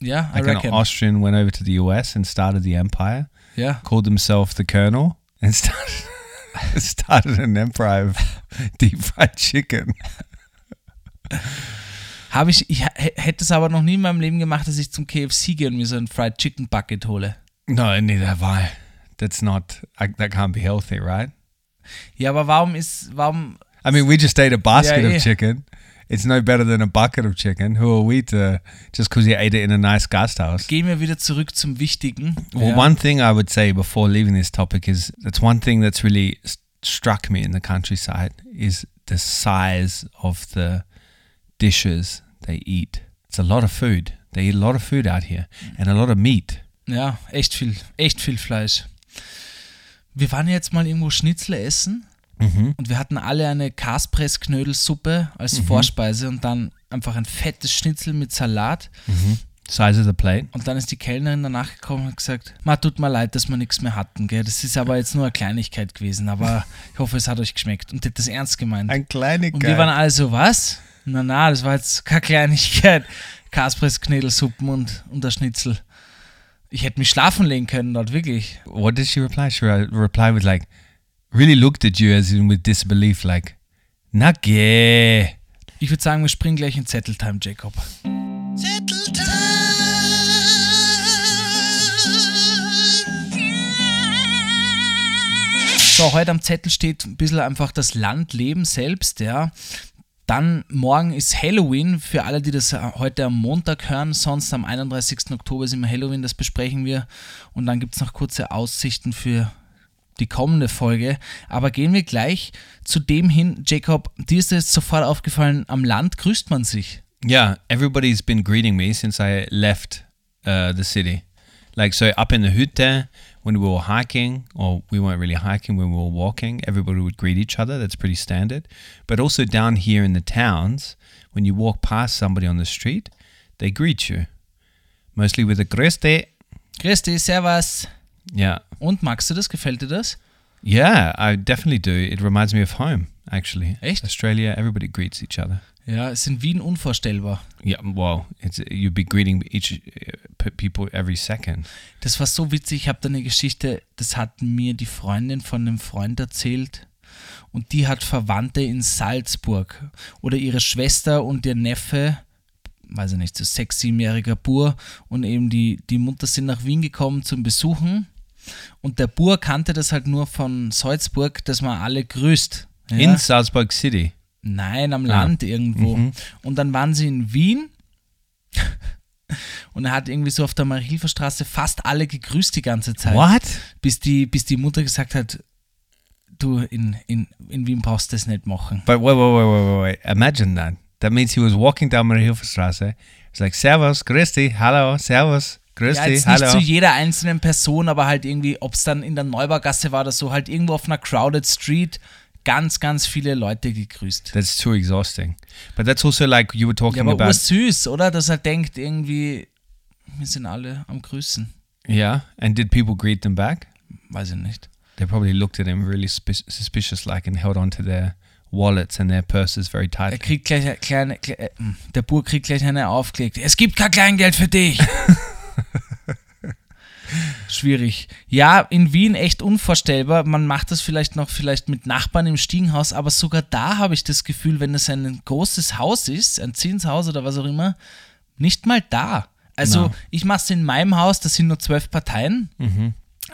S2: Ja, I
S3: Like an
S2: reckon.
S3: Austrian went over to the US and started the empire,
S2: Ja,
S3: called himself the Colonel, and started started an empire of deep fried chicken.
S2: habe ich, ich hätte es aber noch nie in meinem Leben gemacht, dass ich zum KFC gehe und mir so ein Fried Chicken Bucket hole.
S3: No, neither have I. That's not. I, that can't be healthy, right?
S2: Ja, aber warum ist, warum,
S3: I mean, we just ate a basket
S2: yeah.
S3: of chicken. It's no better than a bucket of chicken. Who are we to just because you ate it in a nice guest house?
S2: gehen wir wieder zurück zum Wichtigen.
S3: Well,
S2: ja.
S3: one thing I would say before leaving this topic is that's one thing that's really struck me in the countryside is the size of the dishes they eat. It's a lot of food. They eat a lot of food out here and a lot of meat.
S2: Ja, echt viel, echt viel Fleisch. Wir waren jetzt mal irgendwo Schnitzel essen
S3: Mhm.
S2: und wir hatten alle eine Kaspressknödelsuppe als Vorspeise und dann einfach ein fettes Schnitzel mit Salat.
S3: Size of the plate.
S2: Und dann ist die Kellnerin danach gekommen und hat gesagt, Ma, tut mir leid, dass wir nichts mehr hatten, gell? Das ist aber jetzt nur eine Kleinigkeit gewesen, aber ich hoffe, es hat euch geschmeckt. Und die hat das ernst gemeint.
S3: Ein kleiner
S2: Und wir waren alle so, was? Na, na, das war jetzt keine Kleinigkeit. Kaspressknödelsuppen und, und der Schnitzel. Ich hätte mich schlafen legen können dort, wirklich.
S3: What did she reply? She re- replied with like, really looked at you as in with disbelief, like, nage.
S2: Ich würde sagen, wir springen gleich in Zetteltime, Jacob. So, heute am Zettel steht ein bisschen einfach das Landleben selbst, ja. Dann morgen ist Halloween, für alle, die das heute am Montag hören. Sonst am 31. Oktober ist immer Halloween, das besprechen wir. Und dann gibt es noch kurze Aussichten für die kommende Folge. Aber gehen wir gleich zu dem hin, Jacob, dir ist jetzt sofort aufgefallen, am Land grüßt man sich.
S3: Yeah, everybody's been greeting me since I left uh, the city. Like, so up in the Hütte, when we were hiking, or we weren't really hiking, when we were walking, everybody would greet each other. That's pretty standard. But also down here in the towns, when you walk past somebody on the street, they greet you. Mostly with a Grüß
S2: Christi, Servus.
S3: Yeah.
S2: Und magst du das? Gefällt dir das?
S3: Yeah, I definitely do. It reminds me of home, actually.
S2: Echt?
S3: Australia, everybody greets each other.
S2: Ja, ist in Wien unvorstellbar.
S3: Yeah, well, it's you'd be greeting each uh, people every second.
S2: Das war so witzig. Ich habe da eine Geschichte, das hat mir die Freundin von einem Freund erzählt. Und die hat Verwandte in Salzburg. Oder ihre Schwester und ihr Neffe, weiß ich nicht, so sechs, siebenjähriger Bur. Und eben die, die Mutter sind nach Wien gekommen zum Besuchen. Und der Bur kannte das halt nur von Salzburg, dass man alle grüßt. Ja?
S3: In Salzburg City.
S2: Nein, am
S3: Ah.
S2: Land irgendwo.
S3: Mhm.
S2: Und dann waren sie in Wien. Und er hat irgendwie so auf der Marie-Hilfer-Straße fast alle gegrüßt die ganze Zeit.
S3: What?
S2: Bis die, bis die Mutter gesagt hat, du, in, in, in Wien brauchst du das nicht machen.
S3: But wait, wait, wait, wait, wait. Imagine that. That means he was walking down Mariahilferstraße. It's like, Servus, grüß dich, hallo, Servus, grüß
S2: Ja,
S3: dich,
S2: jetzt nicht
S3: hallo.
S2: zu jeder einzelnen Person, aber halt irgendwie, ob es dann in der Neubaugasse war oder so, halt irgendwo auf einer crowded Street ganz, ganz viele Leute gegrüßt.
S3: That's too exhausting. But that's also like you were talking
S2: Ja, aber
S3: about.
S2: ursüß, oder? Dass er denkt irgendwie, wir sind alle am Grüßen.
S3: Yeah. And did people greet them back?
S2: Weiß ich nicht.
S3: They probably looked at him really spi- suspicious like and held onto their wallets and their purses very
S2: Er
S3: tightly.
S2: kriegt gleich eine kleine, kle- äh, hm, der Bur kriegt gleich eine aufgelegt. Es gibt kein Kleingeld für dich. Schwierig. Ja, in Wien echt unvorstellbar. Man macht das vielleicht noch vielleicht mit Nachbarn im Stiegenhaus, aber sogar da habe ich das Gefühl, wenn es ein großes Haus ist, ein Zinshaus oder was auch immer, nicht mal da. Also
S3: Na.
S2: ich mache es in meinem Haus, das sind nur zwölf Parteien,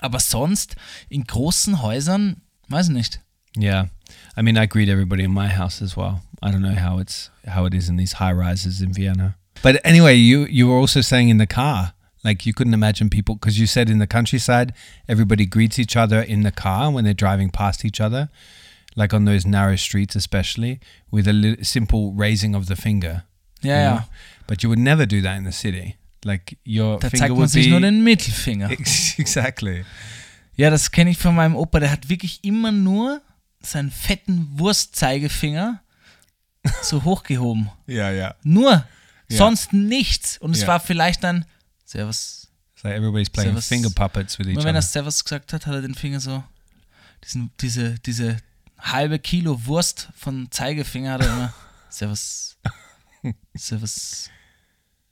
S2: aber sonst in großen Häusern, weiß ich nicht.
S3: Yeah. I mean, I greet everybody in my house as well. I don't know how it's how it is in these high rises in Vienna. But anyway, you you were also saying in the car, like you couldn't imagine people because you said in the countryside, everybody greets each other in the car when they're driving past each other, like on those narrow streets, especially with a li- simple raising of the finger.
S2: Ja,
S3: you
S2: ja.
S3: know? But you would never do that in the city. Like your
S2: Da
S3: finger
S2: zeigt man sich nur den Mittelfinger.
S3: exactly.
S2: Ja, das kenne ich von meinem Opa. Der hat wirklich immer nur seinen fetten Wurstzeigefinger so hochgehoben.
S3: Yeah, yeah.
S2: Nur. Sonst nichts. Und es
S3: Ja.
S2: war vielleicht dann Servus.
S3: Like everybody's playing
S2: Servus.
S3: finger puppets with each
S2: Nur wenn er. Servus gesagt hat, hat er den Finger so, diesen, diese, diese halbe Kilo Wurst von Zeigefinger hat er immer Servus. Servus.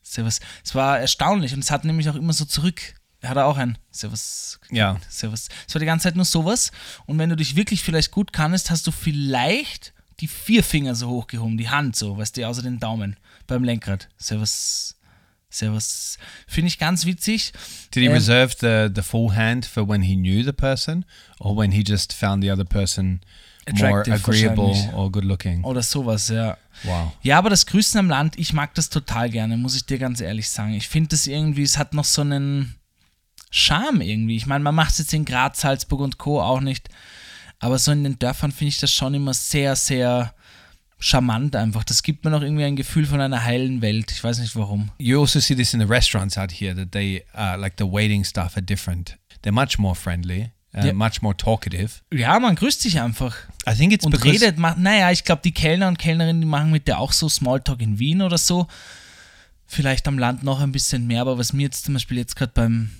S2: Servus. Es war erstaunlich und es hat nämlich auch immer so zurück. Er hat auch ein Servus.
S3: Ja.
S2: Servus. Es war die ganze Zeit nur sowas. Und wenn du dich wirklich vielleicht gut kannst, hast du vielleicht die vier Finger so hochgehoben, die Hand so, weißt du, außer den Daumen beim Lenkrad. Servus. Servus. Finde ich ganz witzig.
S3: Did he
S2: Um,
S3: reserve the, the full hand for when he knew the person or when he just found the other person more agreeable or good looking?
S2: Oder sowas, ja.
S3: Wow.
S2: Ja, aber das Grüßen am Land, ich mag das total gerne, muss ich dir ganz ehrlich sagen. Ich finde das irgendwie, es hat noch so einen Charme irgendwie. Ich meine, man macht es jetzt in Graz, Salzburg und Co. auch nicht. Aber so in den Dörfern finde ich das schon immer sehr, sehr charmant einfach. Das gibt mir noch irgendwie ein Gefühl von einer heilen Welt. Ich weiß nicht warum.
S3: You also see this in the restaurants out here that they, uh, like the waiting staff are different. They're much more friendly, uh,
S2: Yeah.
S3: much more talkative.
S2: Ja, man grüßt sich einfach.
S3: I think it's
S2: und redet, macht, naja, ich glaube, die Kellner und Kellnerinnen, die machen mit der auch so Smalltalk in Wien oder so. Vielleicht am Land noch ein bisschen mehr, aber was mir jetzt zum Beispiel jetzt gerade beim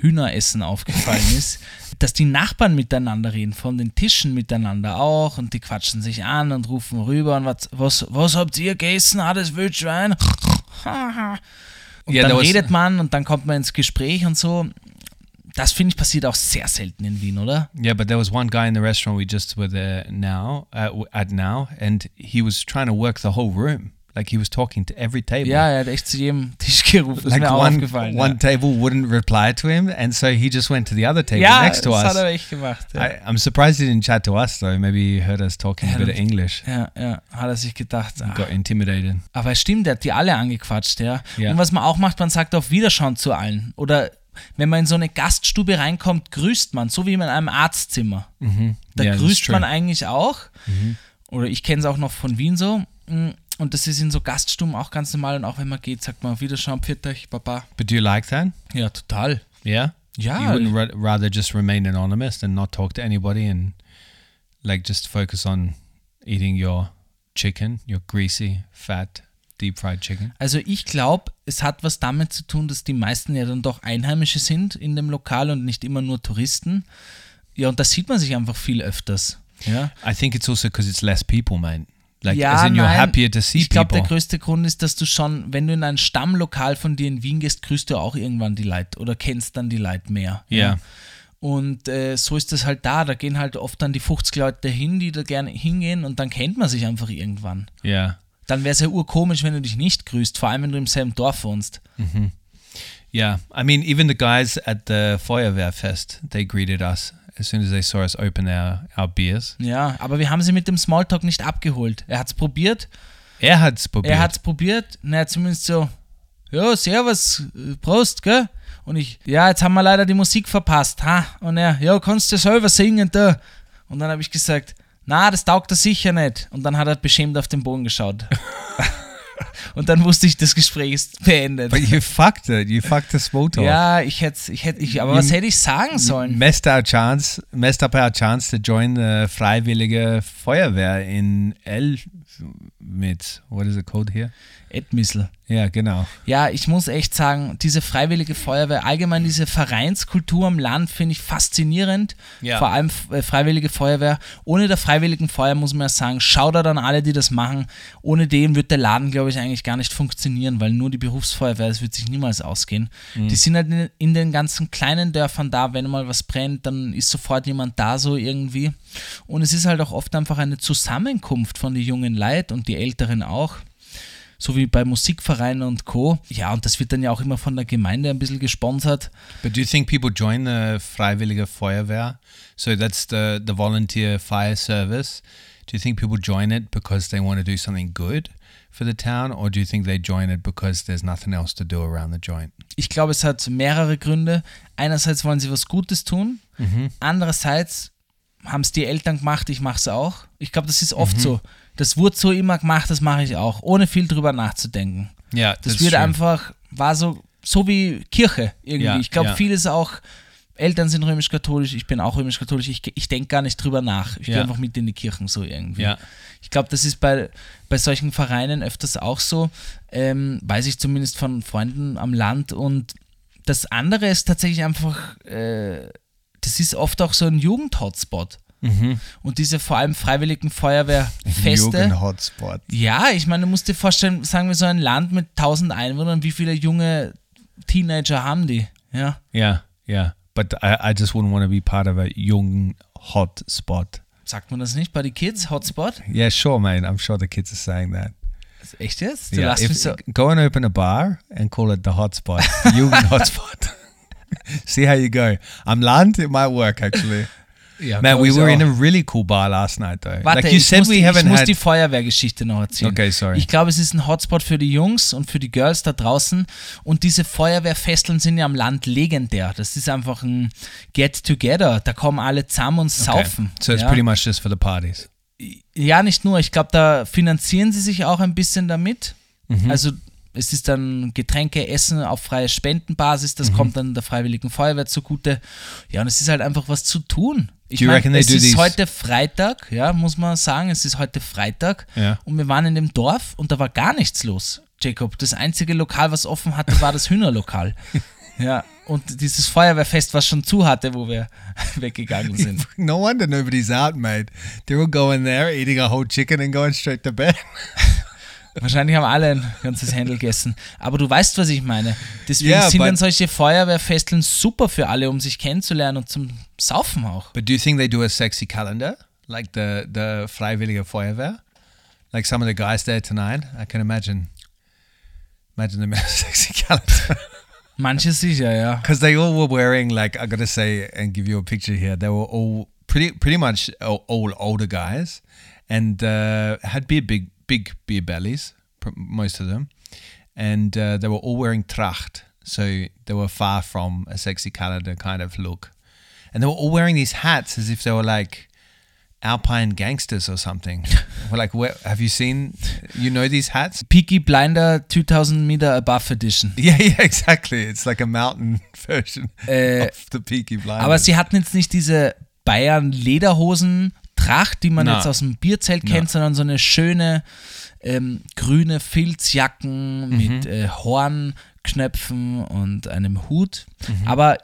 S2: Hühneressen aufgefallen ist, dass die Nachbarn miteinander reden, von den Tischen miteinander auch und die quatschen sich an und rufen rüber und was, was, was habt ihr gegessen? Ah, das Wildschwein. Und
S3: Yeah,
S2: dann redet man und dann kommt man ins Gespräch und so. Das finde ich passiert auch sehr selten in Wien, oder?
S3: Yeah, but there was one guy in the restaurant we just were there now uh, at now, and he was trying to work the whole room. Like he was talking to every table.
S2: Ja, er hat echt zu jedem Tisch gerufen. Das ist
S3: like
S2: mir auch
S3: one
S2: aufgefallen.
S3: one
S2: ja.
S3: table wouldn't reply to him, and so he just went to the other table
S2: ja,
S3: next to
S2: das
S3: us.
S2: hat er echt gemacht. Ja.
S3: I, I'm surprised he didn't chat to us though. Maybe he heard us talking a
S2: Ja,
S3: bit of
S2: das-
S3: English.
S2: ja, ja, hat er sich gedacht. ah.
S3: Got intimidated.
S2: Aber es stimmt, er hat die alle angequatscht, ja.
S3: Ja.
S2: Und was man auch macht, man sagt auf Wiederschauen zu allen. Oder wenn man in so eine Gaststube reinkommt, grüßt man, so wie in einem Arztzimmer. Da
S3: Yeah,
S2: grüßt man eigentlich auch. Oder ich kenne es auch noch von Wien so. Und das ist in so Gaststuben auch ganz normal. Und auch wenn man geht, sagt man auf Wiederschauen, pfiat euch, Papa.
S3: But do you like that?
S2: Ja, total.
S3: Yeah.
S2: Ja.
S3: You wouldn't ra- rather just remain anonymous and not talk to anybody and like just focus on eating your chicken, your greasy, fat, deep fried chicken.
S2: Also ich glaube, es hat was damit zu tun, dass die meisten ja dann doch Einheimische sind in dem Lokal und nicht immer nur Touristen. Ja, und da sieht man sich einfach viel öfters. Ja,
S3: I think it's also because it's less people, mate. Like,
S2: ja
S3: as in you're
S2: nein.
S3: happier to see
S2: Ich glaube, der größte Grund ist, dass du schon, wenn du in ein Stammlokal von dir in Wien gehst, grüßt du auch irgendwann die Leute oder kennst dann die Leute mehr.
S3: Ja.
S2: Und äh, so ist das halt da. Da gehen halt oft dann die 50 Leute hin, die da gerne hingehen und dann kennt man sich einfach irgendwann.
S3: Yeah.
S2: Dann wäre es ja urkomisch, wenn du dich nicht grüßt, vor allem wenn du im selben Dorf wohnst.
S3: Yeah. I mean, even the guys at the Feuerwehrfest, they greeted us as soon as they saw us open our, our beers.
S2: Ja, aber wir haben sie mit dem Smalltalk nicht abgeholt. Er hat es probiert,
S3: Er hat's probiert.
S2: er hat es probiert, na zumindest so, ja, servus, Prost, gell? Und ich, ja, jetzt haben wir leider die Musik verpasst, ha? Und er, ja, kannst du selber singen da? Und dann habe ich gesagt, na, das taugt er sicher nicht. Und dann hat er beschämt auf den Boden geschaut. und dann wusste ich, das Gespräch ist beendet.
S3: But you fucked it. You fucked the small talk.
S2: Ja, ich hätte, ich hätte, ich, aber was hätte ich sagen sollen?
S3: Messed our chance, messed up our chance to join the Freiwillige Feuerwehr in El mit. What is it called here?
S2: Edmissel.
S3: Ja, genau.
S2: Ja, ich muss echt sagen, diese freiwillige Feuerwehr, allgemein diese Vereinskultur im Land finde ich faszinierend.
S3: Ja.
S2: Vor allem äh, freiwillige Feuerwehr. Ohne der freiwilligen Feuer muss man ja sagen, schaut da an alle, die das machen. Ohne den wird der Laden, glaube ich, eigentlich gar nicht funktionieren, weil nur die Berufsfeuerwehr, das wird sich niemals ausgehen. Die sind halt in, in den ganzen kleinen Dörfern da, wenn mal was brennt, dann ist sofort jemand da so irgendwie. Und es ist halt auch oft einfach eine Zusammenkunft von den jungen Leuten und die Älteren auch so wie bei Musikvereinen und Co. Ja, und das wird dann ja auch immer von der Gemeinde ein bisschen gesponsert.
S3: But do you think people join the Freiwillige Feuerwehr? So that's the, the volunteer fire service. Do you think people join it because they want to do something good for the town, or do you think they join it because there's nothing else to do around the joint?
S2: Ich glaube, es hat mehrere Gründe. Einerseits wollen sie was Gutes tun, andererseits haben es die Eltern gemacht, ich mache es auch. Ich glaube, das ist oft so. Das wurde so immer gemacht, das mache ich auch, ohne viel drüber nachzudenken.
S3: Yeah,
S2: Das wird einfach, war so, so wie Kirche irgendwie.
S3: Ja,
S2: ich glaube,
S3: ja.
S2: vieles auch, Eltern sind römisch-katholisch, ich bin auch römisch-katholisch, ich, ich denke gar nicht drüber nach. Ich gehe
S3: Ja.
S2: einfach mit in die Kirchen so irgendwie.
S3: Ja.
S2: Ich glaube, das ist bei, bei solchen Vereinen öfters auch so, ähm, weiß ich zumindest von Freunden am Land. Und das andere ist tatsächlich einfach, äh, das ist oft auch so ein Jugend-Hotspot. Und diese vor allem freiwilligen Feuerwehrfeste.
S3: Hotspot.
S2: Ja, ich meine, du musst dir vorstellen, sagen wir so ein Land mit 1000 Einwohnern, wie viele junge Teenager haben die? Ja.
S3: Yeah, yeah. But I, I just wouldn't want to be part of a young hotspot.
S2: Sagt man das nicht bei den Kids? Hotspot?
S3: Yeah, sure, mate. I'm sure the kids are saying that.
S2: Echt jetzt? Du
S3: Yeah, if,
S2: mich so.
S3: go and open a bar and call it the hotspot, Jugend hotspot. See how you go. Am Land, it might work actually.
S2: Ja,
S3: Man, we
S2: ich
S3: were
S2: auch.
S3: in a really cool bar last night, though.
S2: Warte,
S3: like you
S2: ich,
S3: said,
S2: muss,
S3: we
S2: die, ich
S3: haven't
S2: muss
S3: had.
S2: die Feuerwehrgeschichte noch erzählen.
S3: Okay, sorry.
S2: Ich glaube, es ist ein Hotspot für die Jungs und für die Girls da draußen. Und diese Feuerwehrfesteln sind ja am Land legendär. Das ist einfach ein Get-Together. Da kommen alle zusammen und
S3: Okay.
S2: saufen.
S3: So it's
S2: ja.
S3: pretty much just for the parties.
S2: ja, nicht nur. Ich glaube, da finanzieren sie sich auch ein bisschen damit.
S3: Mhm.
S2: Also es ist dann Getränke, Essen auf freie Spendenbasis.
S3: Mhm.
S2: Das kommt dann der Freiwilligen Feuerwehr zugute. Ja, und es ist halt einfach was zu tun. Ich meine,
S3: they
S2: es ist
S3: these-
S2: heute Freitag, ja, muss man sagen. Es ist heute Freitag.
S3: Ja.
S2: Und wir waren in dem Dorf und da war gar nichts los, Jacob. Das einzige Lokal, was offen hatte, war das Hühnerlokal. ja, und dieses Feuerwehrfest, was schon zu hatte, wo wir weggegangen sind.
S3: No wonder nobody's out, mate. They're all going there, eating a whole chicken and going straight to bed.
S2: Wahrscheinlich haben alle ein ganzes Händel gegessen. Aber du weißt, was ich meine. Deswegen
S3: Ja,
S2: sind dann solche Feuerwehrfesteln super für alle, um sich kennenzulernen und zum Saufen auch.
S3: But do you think they do a sexy calendar like the the Freiwillige Feuerwehr? Like some of the guys there tonight, I can imagine. Imagine them a sexy calendar.
S2: Manche sicher, ja.
S3: Because they all were wearing like I gotta say and give you a picture here. They were all pretty pretty much all, all older guys, and uh, had beer big big beer bellies, pr- most of them, and uh, they were all wearing Tracht, so they were far from a sexy calendar kind of look, and they were all wearing these hats as if they were like. Alpine gangsters or something. We're like, where, have you seen? You know these hats?
S2: Peaky Blinder 2000 Meter Above Edition.
S3: Yeah, yeah, exactly. It's like a mountain version
S2: Äh,
S3: of the Peaky Blinder.
S2: Aber sie hatten jetzt nicht diese Bayern Lederhosen Tracht, die man
S3: Na.
S2: jetzt aus dem Bierzelt kennt, sondern so eine schöne ähm, grüne Filzjacken mit äh, Hornknöpfen und einem Hut. Aber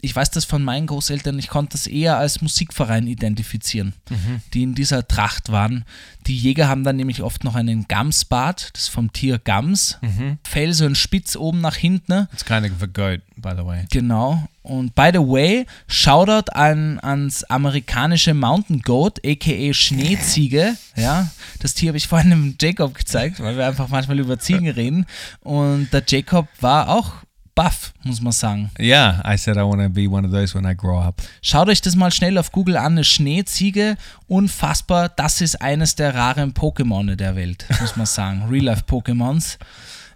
S2: ich weiß das von meinen Großeltern, ich konnte das eher als Musikverein identifizieren, die in dieser Tracht waren. Die Jäger haben dann nämlich oft noch einen Gamsbart, das ist vom Tier Gams. Fell so ein Spitz oben nach hinten.
S3: It's kind of a goat, by the way.
S2: Genau. Und by the way, Shoutout an, ans amerikanische Mountain Goat, aka Schneeziege. Ja, das Tier habe ich vorhin dem Jacob gezeigt, weil wir einfach manchmal über Ziegen reden. Und der Jacob war auch buff, muss man sagen.
S3: Yeah, I said I want to be one of those when I grow up.
S2: Schaut euch das mal schnell auf Google an, eine Schneeziege. Unfassbar, das ist eines der raren Pokémon der Welt, muss man sagen. Real-Life-Pokémons.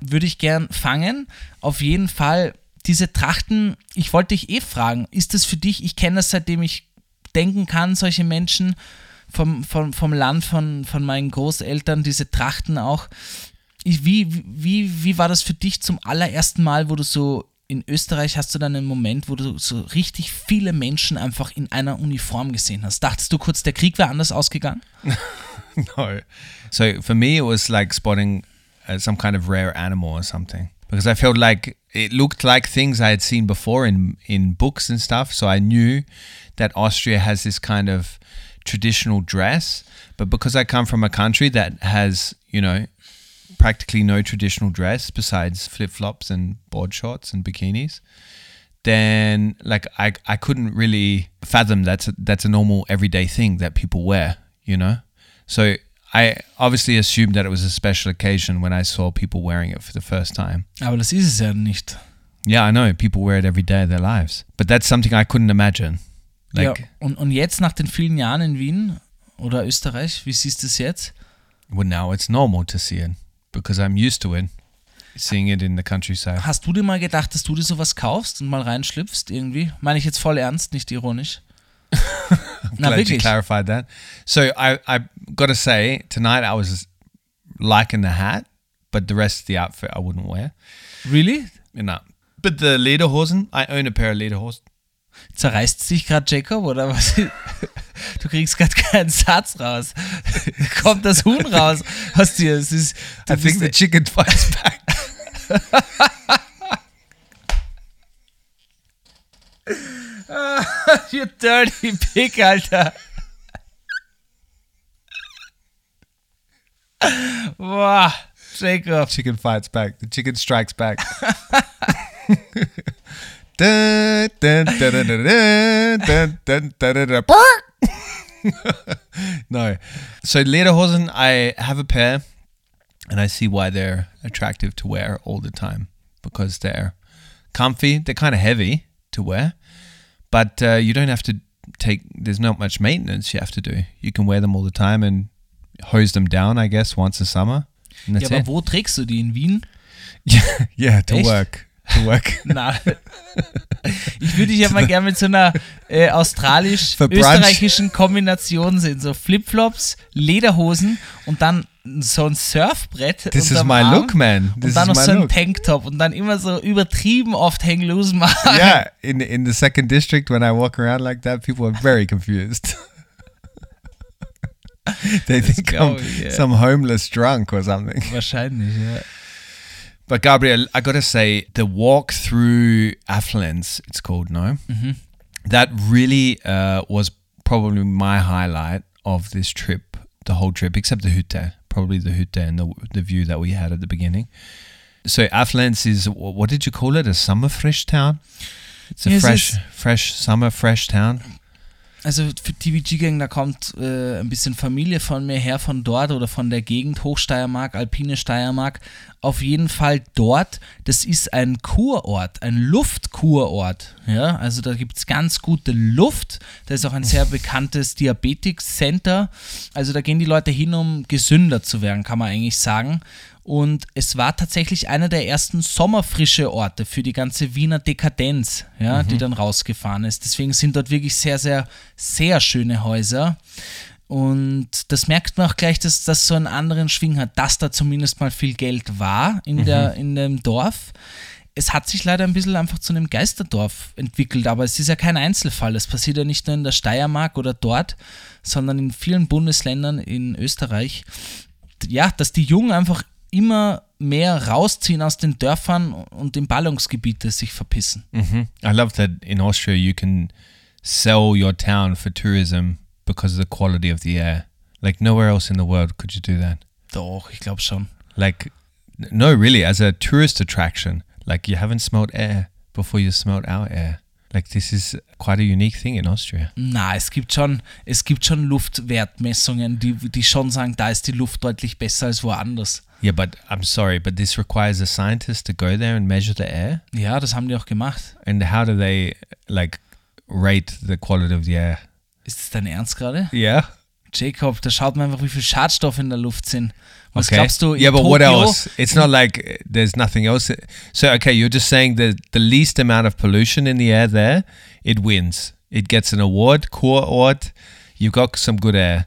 S2: Würde ich gern fangen. Auf jeden Fall, diese Trachten, ich wollte dich eh fragen, ist das für dich, ich kenne das seitdem ich denken kann, solche Menschen, vom, vom, vom Land von, von meinen Großeltern, diese Trachten auch. Wie, wie, wie war das für dich zum allerersten Mal, wo du so in Österreich hast du dann einen Moment, wo du so richtig viele Menschen einfach in einer Uniform gesehen hast? Dachtest du kurz, der Krieg wäre anders ausgegangen?
S3: no. So for me, it was like spotting uh, some kind of rare animal or something because I felt like it looked like things I had seen before in in books and stuff. So I knew that Austria has this kind of traditional dress, but because I come from a country that has, you know, practically no traditional dress besides flip flops and board shorts and bikinis, then like I I couldn't really fathom that's a, that's a normal everyday thing that people wear, you know. So I obviously assumed that it was a special occasion when I saw people wearing it for the first time.
S2: Aber das ist es ja nicht.
S3: Yeah, I know people wear it every day of their lives, but that's something I couldn't imagine. Like,
S2: ja, und, und jetzt nach den vielen Jahren in Wien oder Österreich, wie siehst du es jetzt?
S3: well, now it's normal to see it because I'm used to it, seeing it in the countryside.
S2: Hast du dir mal gedacht, dass du dir sowas kaufst und mal reinschlüpfst irgendwie? Meine ich jetzt voll ernst, nicht ironisch. Na
S3: Glad you clarified that. So I I got to say tonight I was liking the hat, but the rest of the outfit I wouldn't wear.
S2: Really?
S3: No. But the lederhosen, I own a pair of lederhosen.
S2: Zerreißt sich gerade Jacob oder was? Du kriegst gerade keinen Satz raus. Kommt das Huhn raus aus dir? Es ist,
S3: I think the chicken fights back.
S2: you dirty pig, Alter. Boah, Jacob.
S3: chicken fights back. The chicken strikes back. Dun, dun, dun, dun, dun, dun, dun, dun, dun, dun, no. So lederhosen, I have a pair, and I see why they're attractive to wear all the time because they're comfy. They're kind of heavy to wear, but uh, you don't have to take. There's not much maintenance you have to do. You can wear them all the time and hose them down. I guess once a summer.
S2: Ja, aber
S3: it.
S2: wo trägst du die? In Wien?
S3: Yeah, yeah, to
S2: Echt?
S3: work. To work.
S2: Na, ich würde dich ja mal gerne mit so einer äh, australisch-österreichischen Kombination sehen. So Flipflops, Lederhosen und dann so ein Surfbrett.
S3: This is my
S2: Arm
S3: look, man.
S2: Und
S3: This
S2: dann
S3: is
S2: noch so ein
S3: look.
S2: Tanktop und dann immer so übertrieben oft hang loose machen.
S3: Yeah, in in the second district, when I walk around like that, people are very confused. they think I'm
S2: yeah.
S3: some homeless drunk or something.
S2: Wahrscheinlich, ja.
S3: But Gabriel, I gotta say, the walk through Affluence, it's called, no, that really uh, was probably my highlight of this trip, the whole trip, except the Hütte, probably the Hütte and the the view that we had at the beginning. So Affluence is what did you call it? A summer fresh town. It's a
S2: Yes,
S3: fresh,
S2: it's-
S3: fresh summer fresh town.
S2: Also für TVG-Gang, da kommt äh, ein bisschen Familie von mir her, von dort oder von der Gegend, Hochsteiermark, Alpine Steiermark. Auf jeden Fall dort, das ist ein Kurort, ein Luftkurort. Ja, also da gibt es ganz gute Luft. Da ist auch ein sehr bekanntes Diabetik-Center. Also da gehen die Leute hin, um gesünder zu werden, kann man eigentlich sagen. Und es war tatsächlich einer der ersten sommerfrische Orte für die ganze Wiener Dekadenz, ja, die dann rausgefahren ist. Deswegen sind dort wirklich sehr, sehr, sehr schöne Häuser. Und das merkt man auch gleich, dass das so einen anderen Schwing hat, dass da zumindest mal viel Geld war in, der, in dem Dorf. Es hat sich leider ein bisschen einfach zu einem Geisterdorf entwickelt, aber es ist ja kein Einzelfall. Es passiert ja nicht nur in der Steiermark oder dort, sondern in vielen Bundesländern in Österreich. Ja, dass die Jungen einfach immer mehr rausziehen aus den Dörfern und in Ballungsgebiete sich verpissen.
S3: hmm I love that in Austria you can sell your town for tourism because of the quality of the air. Like nowhere else in the world could you do that.
S2: Doch, ich glaube schon.
S3: Like, no, really, as a tourist attraction, like you haven't smelled air before you smelled our air. Like this is quite a unique thing in Austria.
S2: Na, es gibt schon, es gibt schon Luftwertmessungen, die, die schon sagen, da ist die Luft deutlich besser als woanders.
S3: Yeah, but I'm sorry, but this requires a scientist to go there and measure the air.
S2: Ja, das haben die auch gemacht.
S3: And how do they like rate the quality of the air?
S2: Ist das dein Ernst gerade?
S3: Yeah.
S2: Jacob, da schaut man einfach, wie viel Schadstoffe in der Luft sind. Was
S3: Okay.
S2: glaubst du?
S3: yeah, but what
S2: Tokio-
S3: else? It's not like uh, there's nothing else. So okay, you're just saying that the least amount of pollution in the air there, it wins. It gets an award, core award. You've got some good air.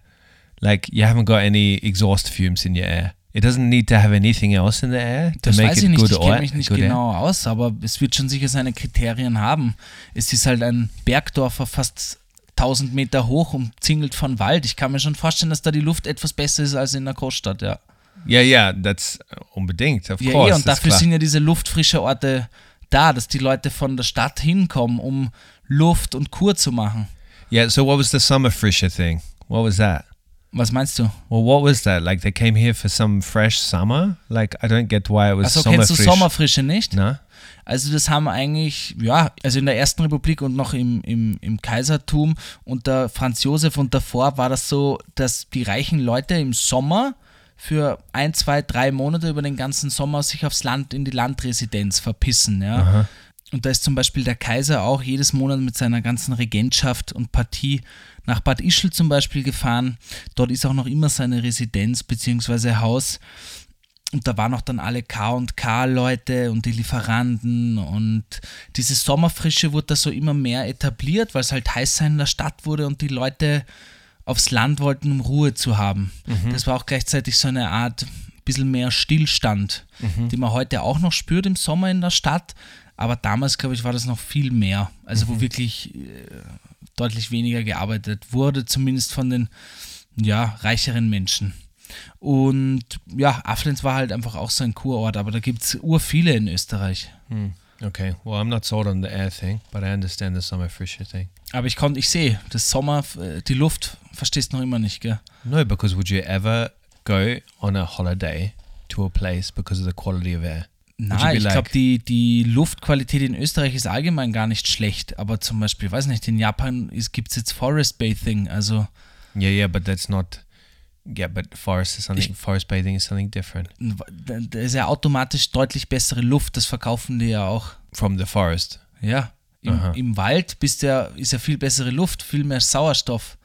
S3: Like you haven't got any exhaust fumes in your air. It doesn't need to have anything else in the air to
S2: Das
S3: make
S2: weiß
S3: it
S2: ich nicht,
S3: good
S2: ich kenne mich nicht
S3: good air.
S2: genau aus, aber es wird schon sicher seine Kriterien haben. Es ist halt ein Bergdorf auf fast 1000 Meter hoch, umzingelt von Wald. Ich kann mir schon vorstellen, dass da die Luft etwas besser ist als in der Großstadt, ja.
S3: Yeah, yeah, that's unbedingt, of
S2: Ja,
S3: course.
S2: eh, und dafür sind ja diese luftfrische Orte da, dass die Leute von der Stadt hinkommen, um Luft und Kur zu machen.
S3: Yeah, so what was the summer frisher thing? What was that?
S2: Was meinst du?
S3: Well, what was that? Like they came here for some fresh summer? Like I don't get why it was
S2: Also kennst du
S3: frisch.
S2: Sommerfrische nicht?
S3: No?
S2: Also das haben eigentlich, ja, also in der Ersten Republik und noch im, im, im Kaisertum unter Franz Josef und davor war das so, dass die reichen Leute im Sommer für ein, zwei, drei Monate über den ganzen Sommer sich aufs Land in die Landresidenz verpissen, ja. Und da ist zum Beispiel der Kaiser auch jedes Monat mit seiner ganzen Regentschaft und Partie nach Bad Ischl zum Beispiel gefahren. Dort ist auch noch immer seine Residenz bzw. Haus. Und da waren auch dann alle K&K-Leute und die Lieferanten und diese Sommerfrische wurde da so immer mehr etabliert, weil es halt heiß in der Stadt wurde und die Leute aufs Land wollten, um Ruhe zu haben. Das war auch gleichzeitig so eine Art bisschen mehr Stillstand, den man heute auch noch spürt im Sommer in der Stadt, aber damals, glaube ich, war das noch viel mehr, also wo wirklich äh, deutlich weniger gearbeitet wurde, zumindest von den ja, reicheren Menschen. Und ja, Afflens war halt einfach auch so ein Kurort, aber da gibt es ur viele in Österreich.
S3: Okay. Well, I'm not sold on the air thing, but I understand the summer frisher thing.
S2: Aber ich konnte, ich sehe, das Sommer, äh, die Luft, verstehst noch immer nicht, gell?
S3: No, because would you ever go on a holiday to a place because of the quality of air?
S2: Nein, ich
S3: like-
S2: glaube, die, die Luftqualität in Österreich ist allgemein gar nicht schlecht, aber zum Beispiel, weiß nicht, in Japan gibt es jetzt Forest Bathing, also
S3: Yeah, yeah, but that's not. Yeah, but forest is something. forest bathing is something different
S2: da ist ja automatisch deutlich bessere Luft, das verkaufen die ja auch.
S3: from the forest.
S2: Ja, im, im Wald bist ja, ist ja viel bessere Luft, viel mehr Sauerstoff.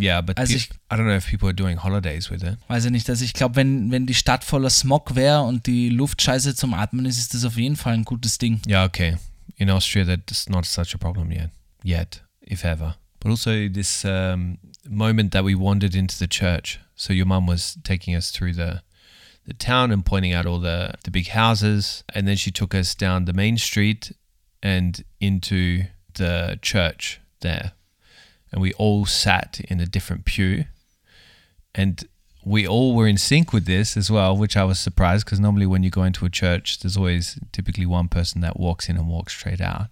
S3: Yeah, but
S2: Also
S3: pe-
S2: ich-
S3: I don't know if people are doing holidays with it.
S2: Weiß ich nicht, also ich glaube, wenn, wenn die Stadt voller Smog wäre und die Luft scheiße zum Atmen ist, ist das auf jeden Fall ein gutes Ding.
S3: Yeah, okay. In Austria, that's not such a problem yet. Yet, if ever. But also this um, moment that we wandered into the church. So your mum was taking us through the the town and pointing out all the the big houses, and then she took us down the main street and into the church there, and we all sat in a different pew, and we all were in sync with this as well, which I was surprised because normally when you go into a church, there's always typically one person that walks in and walks straight out.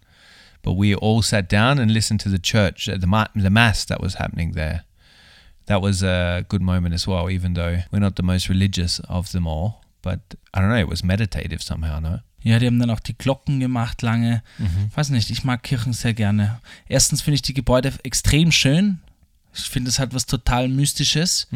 S3: But we all sat down and listened to the church, the mass that was happening there. That was a good moment as well, even though we're not the most religious of them all. But I don't know, it was meditative somehow, no?
S2: Ja, die haben dann auch die Glocken gemacht lange.
S3: Mhm.
S2: Weiß nicht, ich mag Kirchen sehr gerne. Erstens finde ich die Gebäude extrem schön. Ich finde, es hat was total Mystisches.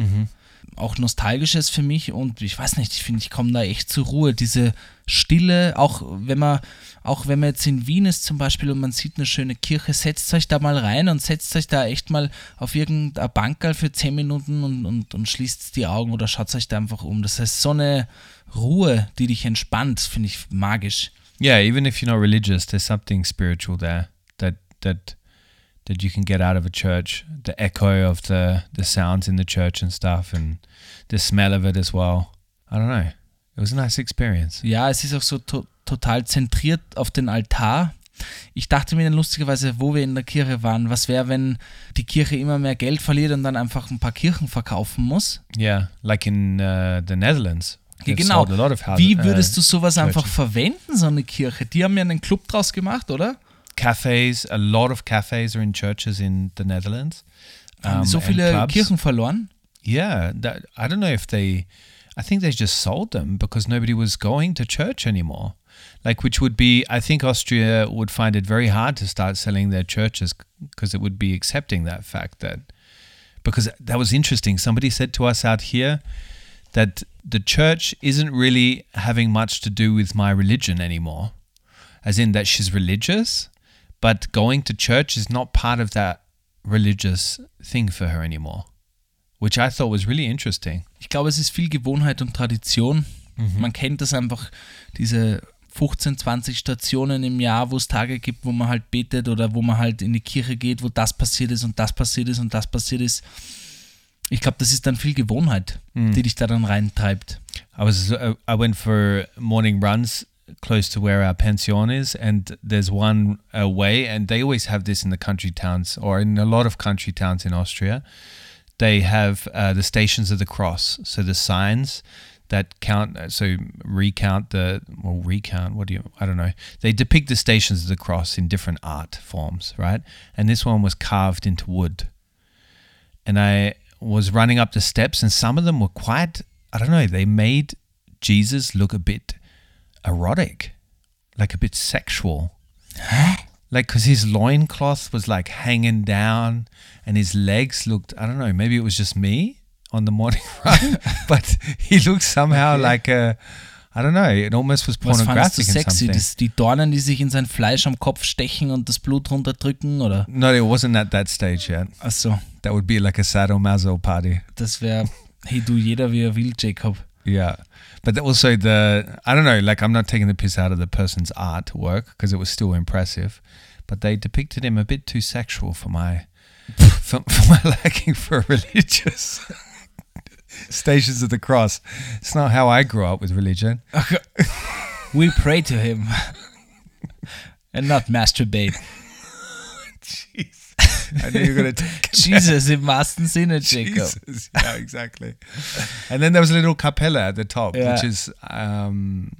S2: Auch Nostalgisches für mich. Und ich weiß nicht, ich finde, ich komme da echt zur Ruhe. Diese Stille, auch wenn man, auch wenn man jetzt in Wien ist zum Beispiel und man sieht eine schöne Kirche, setzt euch da mal rein und setzt euch da echt mal auf irgendein Bankerl für 10 Minuten und, und, und schließt die Augen oder schaut euch da einfach um. Das heißt, so eine Ruhe, die dich entspannt, finde ich magisch.
S3: Yeah, even if you're not religious, there's something spiritual there that that that you can get out of a church. The echo of the the sounds in the church and stuff, and the smell of it as well. I don't know. It was a nice experience.
S2: Ja, es ist auch so to total zentriert auf den Altar. Ich dachte mir dann lustigerweise, wo wir in der Kirche waren, was wäre, wenn die Kirche immer mehr Geld verliert und dann einfach ein paar Kirchen verkaufen muss?
S3: Yeah, like in uh, the Netherlands.
S2: Ja,
S3: They've
S2: genau. Wie würdest
S3: uh,
S2: du sowas einfach
S3: churches.
S2: verwenden, so eine Kirche? Die haben ja einen Club draus gemacht, oder?
S3: cafes? A lot of cafes are in churches in the Netherlands. Um,
S2: so viele. Kirchen verloren?
S3: Yeah, that, I don't know if they. I think they just sold them because nobody was going to church anymore. Like, which would be, I think Austria would find it very hard to start selling their churches because it would be accepting that fact that. Because that was interesting. Somebody said to us out here that the church isn't really having much to do with my religion anymore, as in that she's religious, but going to church is not part of that religious thing for her anymore which I thought was really interesting.
S2: Ich glaube, es ist viel Gewohnheit und Tradition.
S3: Mhm.
S2: Man kennt das einfach, diese 15, 20 Stationen im Jahr, wo es Tage gibt, wo man halt betet oder wo man halt in die Kirche geht, wo das passiert ist und das passiert ist und das passiert ist. Ich glaube, das ist dann viel Gewohnheit, die dich da dann reintreibt.
S3: I was uh, I went for morning runs close to where our pension is, and there's one away, and they always have this in the country towns or in a lot of country towns in Austria. They have uh, the stations of the cross, so the signs that count, uh, so recount the well recount. What do you? I don't know. They depict the stations of the cross in different art forms, right? And this one was carved into wood and I was running up the steps, and some of them were quite, I don't know, they made Jesus look a bit erotic, like a bit sexual. Like, because his loincloth was like hanging down, and his legs looked, I don't know, maybe it was just me on the morning run, but he looks somehow like a, I don't know, it almost was
S2: Was fandest du
S3: pornographic
S2: sexy? Das, die Dornen, die sich in sein Fleisch am Kopf stechen und das Blut runterdrücken? Oder?
S3: no, it wasn't at that stage yet.
S2: Achso,
S3: That would be like a sadomaso party.
S2: das wäre, hey du, jeder wie er will, Jacob.
S3: Yeah. But also the I don't know, like I'm not taking the piss out of the person's artwork because it was still impressive, but they depicted him a bit too sexual for my for, for my liking for religious stations of the cross. It's not how I grew up with religion.
S2: We pray to him and not masturbate.
S3: I knew you were gonna take
S2: Jesus wahrsten Sinne, Jacob.
S3: Jesus. Yeah, exactly. and then there was a little capella at the top,
S2: Yeah.
S3: which is um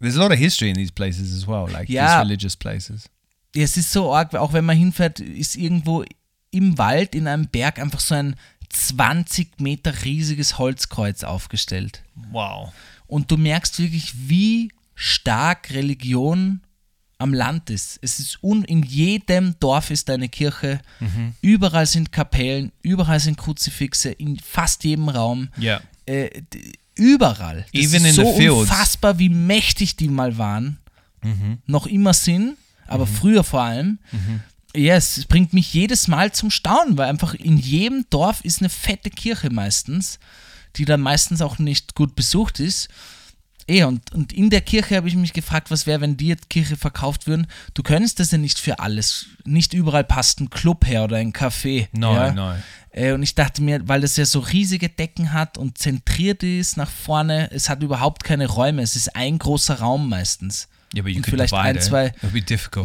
S3: there's a lot of history in these places as well, like
S2: Yeah.
S3: these religious places.
S2: Ja, es ist so arg, auch wenn man hinfährt, ist irgendwo im Wald in einem Berg einfach so ein 20 Meter riesiges Holzkreuz aufgestellt.
S3: Wow.
S2: Und du merkst wirklich, wie stark Religion am Land ist. Es ist un in jedem Dorf ist eine Kirche, überall sind Kapellen, überall sind Kruzifixe, in fast jedem Raum.
S3: Yeah.
S2: Äh, überall. Das
S3: Even
S2: ist
S3: in
S2: so unfassbar, wie mächtig die mal waren, noch immer sind, aber früher vor allem. Ja, es bringt mich jedes Mal zum Staunen, weil einfach in jedem Dorf ist eine fette Kirche meistens, die dann meistens auch nicht gut besucht ist. Eh, und, und in der Kirche habe ich mich gefragt, was wäre, wenn die jetzt Kirche verkauft würden. Du könntest das ja nicht für alles. Nicht überall passt ein Club her oder ein Café.
S3: No,
S2: ja?
S3: no.
S2: Äh, und ich dachte mir, weil das ja so riesige Decken hat und zentriert ist nach vorne, es hat überhaupt keine Räume. Es ist ein großer Raum meistens.
S3: But you
S2: Und vielleicht ein, zwei.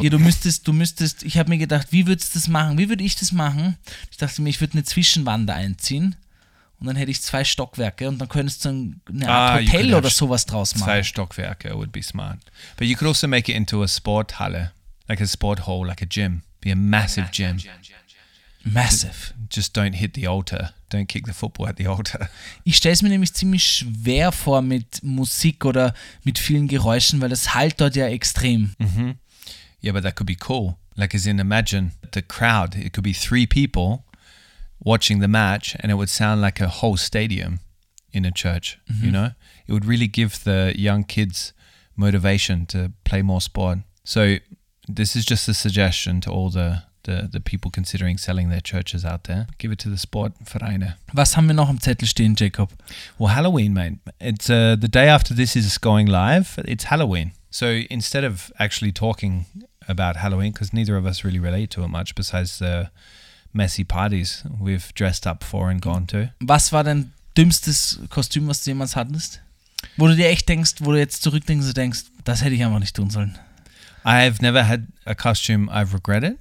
S2: Ja, du müsstest, du müsstest, ich habe mir gedacht, wie würdest du das machen? Wie würde ich das machen? Ich dachte mir, ich würde eine Zwischenwand einziehen und dann hätte ich zwei Stockwerke und dann könntest du ein- eine
S3: Ah,
S2: Art
S3: you
S2: Hotel oder sowas draus
S3: Zwei
S2: machen.
S3: Stockwerke would be smart. But you could also make it into a Sporthalle, like a sport hall, like a gym. Be a massive gym.
S2: Massive.
S3: Just don't hit the altar. Don't kick the football at the altar.
S2: Ich stelle es mir nämlich ziemlich schwer vor mit Musik oder mit vielen Geräuschen, weil das halt dort ja extrem. Mhm.
S3: Yeah, but that could be cool. Like, as in, imagine the crowd. It could be three people watching the match, and it would sound like a whole stadium in a church. You mhm. know, it would really give the young kids motivation to play more sport. So, this is just a suggestion to all the the, the people considering selling their churches out there. Give it to the Sportvereine.
S2: Was haben wir noch am Zettel stehen, Jacob?
S3: Well, Halloween, mate. It's uh, the day after this is going live. It's Halloween. So instead of actually talking about Halloween, because neither of us really relate to it much, besides the messy parties we've dressed up for and gone to.
S2: Was war dein dümmstes Kostüm, was du jemals hattest? Wo du dir echt denkst, wo du jetzt zurückdenkst und denkst, das hätte ich einfach nicht tun sollen.
S3: I've never had a costume I've regretted.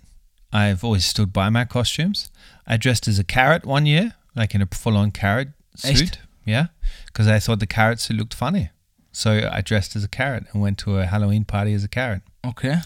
S3: I've always stood by my costumes. I dressed as a carrot one year, like in a full-on carrot
S2: Echt?
S3: suit. Yeah, because I thought the carrot suit looked funny. So I dressed as a carrot and went to a Halloween party as a carrot.
S2: Okay.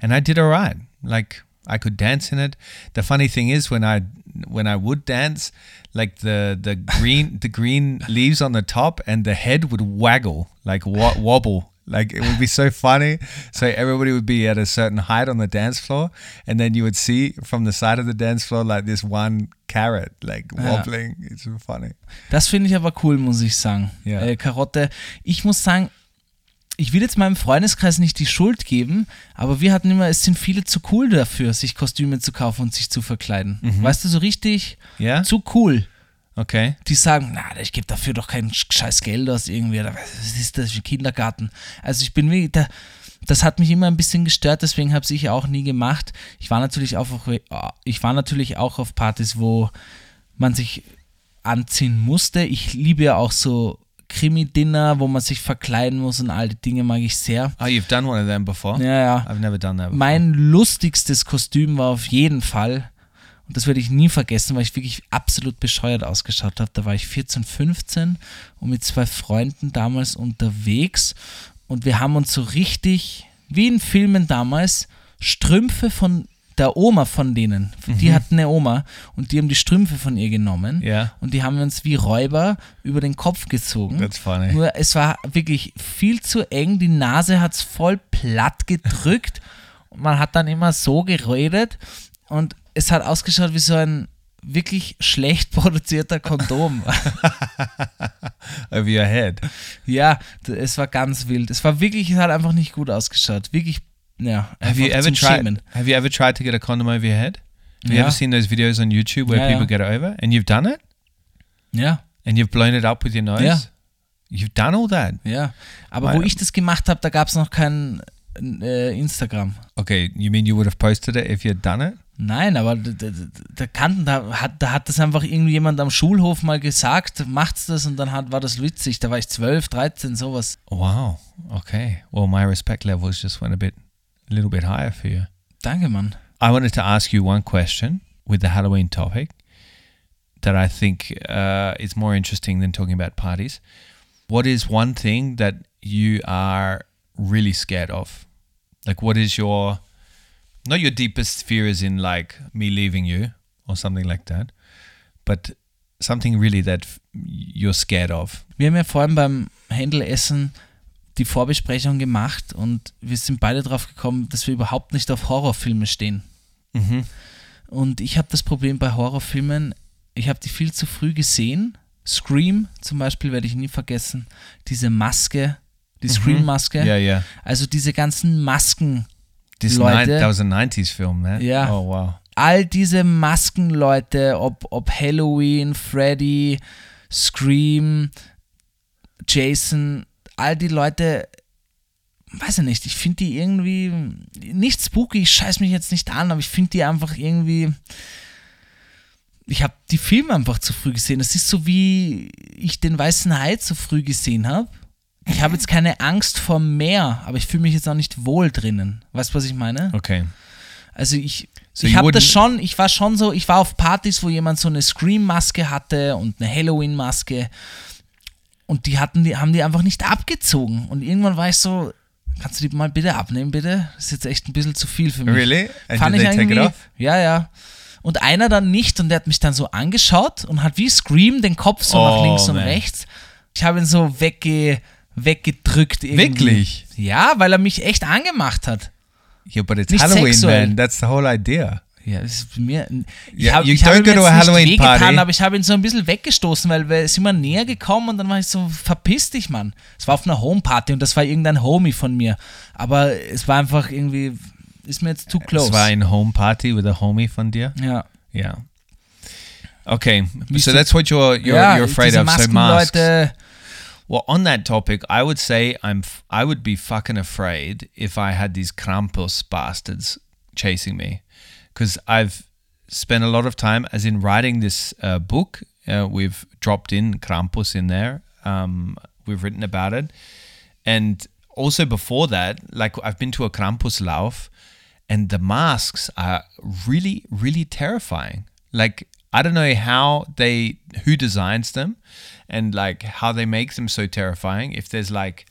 S3: and I did all right. Like I could dance in it. The funny thing is when I when I would dance, like the the green the green leaves on the top and the head would waggle like wa- wobble. Like it would be so funny. So everybody would be at a certain height on the dance floor, and then you would see from the side of the dance floor like this one carrot like
S2: Ja.
S3: wobbling. It's so funny.
S2: Das finde ich aber cool, muss ich sagen.
S3: Ja.
S2: Äh, Karotte. Ich muss sagen, ich will jetzt meinem Freundeskreis nicht die Schuld geben, aber wir hatten immer, es sind viele zu cool dafür, sich Kostüme zu kaufen und sich zu verkleiden. Weißt du, so richtig
S3: Yeah.
S2: zu cool.
S3: Okay.
S2: Die sagen, na, ich gebe dafür doch kein scheiß Geld aus irgendwie. Oder was ist das für ein Kindergarten? Also ich bin wie, da, das hat mich immer ein bisschen gestört, deswegen habe ich auch nie gemacht. Ich war natürlich auch auf, ich war natürlich auch auf Partys, wo man sich anziehen musste. Ich liebe ja auch so Krimi-Dinner, wo man sich verkleiden muss und all die Dinge mag ich sehr.
S3: Oh, you've done one of them before?
S2: Ja, ja.
S3: I've never done that before.
S2: Mein lustigstes Kostüm war auf jeden Fall, und das werde ich nie vergessen, weil ich wirklich absolut bescheuert ausgeschaut habe. Da war ich 14, 15 und mit zwei Freunden damals unterwegs und wir haben uns so richtig, wie in Filmen damals, Strümpfe von der Oma von denen. Die hatten eine Oma und die haben die Strümpfe von ihr genommen
S3: Ja.
S2: und die haben wir uns wie Räuber über den Kopf gezogen.
S3: That's funny.
S2: Nur es war wirklich viel zu eng, die Nase hat es voll platt gedrückt und man hat dann immer so geredet und es hat ausgeschaut wie so ein wirklich schlecht produzierter Kondom.
S3: Over your head.
S2: ja, es war ganz wild. Es war wirklich, es hat einfach nicht gut ausgeschaut. Wirklich, ja.
S3: Have you ever tried?
S2: Schämen.
S3: Have you ever tried to get a condom over your head? Have you
S2: Ja.
S3: ever seen those videos on YouTube where
S2: Ja,
S3: people
S2: ja.
S3: get it over and you've done it
S2: Ja,
S3: and you've blown it up with your nose?
S2: Ja.
S3: You've done all that.
S2: ja. Aber
S3: Weil-
S2: wo ich das gemacht habe, da gab es noch kein äh, Instagram.
S3: Okay, you mean you would have posted it if you had done it?
S2: Nein, aber da, da, kannten, da, hat, da hat das einfach irgendjemand am Schulhof mal gesagt, macht's das und dann hat, war das witzig. Da war ich 12, 13, sowas.
S3: Wow. Okay. Well, my respect levels just went a bit, a little bit higher for you.
S2: Danke, Mann.
S3: I wanted to ask you one question with the Halloween topic that I think uh, is more interesting than talking about parties. What is one thing that you are really scared of? Like, what is your, not your deepest fear is in like me leaving you or something like that, but something really that you're scared of?
S2: Wir haben ja vorhin beim Händelessen die Vorbesprechung gemacht und wir sind beide drauf gekommen, dass wir überhaupt nicht auf Horrorfilme stehen.
S3: Mhm.
S2: Und ich habe das Problem bei Horrorfilmen, ich habe die viel zu früh gesehen. Scream zum Beispiel werde ich nie vergessen. Diese Maske, die Scream-Maske.
S3: Yeah, yeah.
S2: Also diese ganzen Masken,
S3: This
S2: Leute-
S3: ni- that was a 90s film, man.
S2: Yeah.
S3: Oh, wow.
S2: all diese Maskenleute, ob, ob Halloween, Freddy, Scream, Jason, all die Leute, weiß ich nicht, ich finde die irgendwie nicht spooky, ich scheiß mich jetzt nicht an, aber ich finde die einfach irgendwie. Ich habe die Filme einfach zu früh gesehen. Das ist so wie ich den Weißen Hai zu früh gesehen habe. Ich habe jetzt keine Angst vor Meer, aber ich fühle mich jetzt auch nicht wohl drinnen. Weißt du, was ich meine?
S3: Okay.
S2: Also ich,
S3: So
S2: ich habe das schon, ich war schon so, ich war auf Partys, wo jemand so eine Scream-Maske hatte und eine Halloween-Maske und die hatten die, haben die einfach nicht abgezogen. Und irgendwann war ich so, kannst du die mal bitte abnehmen, bitte? Das ist jetzt echt ein bisschen zu viel für mich.
S3: Really? And
S2: Fand ich irgendwie, ja, ja. Und einer dann nicht und der hat mich dann so angeschaut und hat wie Scream den Kopf so nach
S3: Oh,
S2: links und
S3: man.
S2: rechts. Ich habe ihn so wegge, weggedrückt irgendwie.
S3: Wirklich?
S2: Ja, weil er mich echt angemacht hat.
S3: Yeah, but it's
S2: Nicht
S3: Halloween,
S2: sexuell.
S3: man. That's the whole idea.
S2: Ja, das ist mir. Ich
S3: Ja,
S2: habe ich hab ihm jetzt
S3: a
S2: nicht
S3: Halloween
S2: wehgetan, aber ich habe ihn so ein bisschen weggestoßen, weil wir sind immer näher gekommen und dann war ich so, verpiss dich, Mann. Es war auf einer Homeparty und das war irgendein Homie von mir. Aber es war einfach irgendwie, ist mir jetzt too close.
S3: Es war ein Home Party with a homie von dir.
S2: ja.
S3: Yeah. Okay, so that's what you're you're,
S2: ja,
S3: you're afraid of. So masks. Well, on that topic, I would say I'm I would be fucking afraid if I had these Krampus bastards chasing me, because I've spent a lot of time, as in writing this uh, book. Uh, we've dropped in Krampus in there. Um, we've written about it, and also before that, like I've been to a Krampus Lauf, and the masks are really, really terrifying. Like I don't know how they who designs them and like how they make them so terrifying. If there's like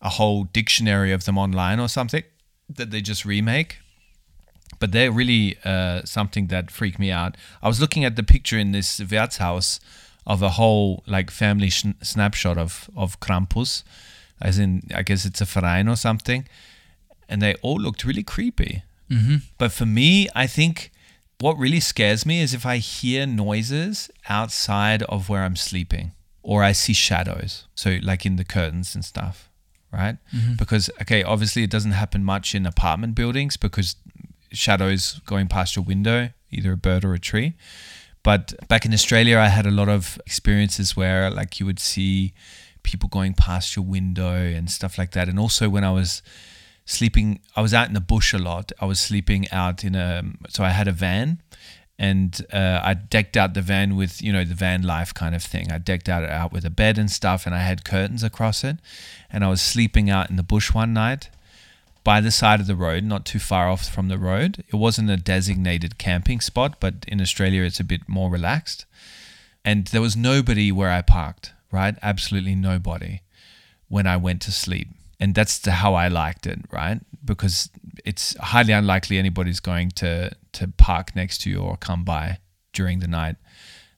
S3: a whole dictionary of them online or something that they just remake. But they're really uh, something that freaked me out. I was looking at the picture in this Wirtshaus of a whole like family schn- snapshot of of Krampus, as in I guess it's a Verein or something, and they all looked really creepy. But for me, I think what really scares me is if I hear noises outside of where I'm sleeping or I see shadows. So, like in the curtains and stuff, right? Mm-hmm. Because, okay, obviously it doesn't happen much in apartment buildings because shadows going past your window, either a bird or a tree. But back in Australia, I had a lot of experiences where, like, you would see people going past your window and stuff like that. And also, when I was sleeping, I was out in the bush a lot. I was sleeping out in a, so I had a van and uh, I decked out the van with you know the van life kind of thing. I decked out it out with a bed and stuff, and I had curtains across it. And I was sleeping out in the bush one night by the side of the road, not too far off from the road. It wasn't a designated camping spot, but in Australia it's a bit more relaxed. And there was nobody where I parked, right? Absolutely nobody when I went to sleep. And that's the, how I liked it, right? Because it's highly unlikely anybody's going to to park next to you or come by during the night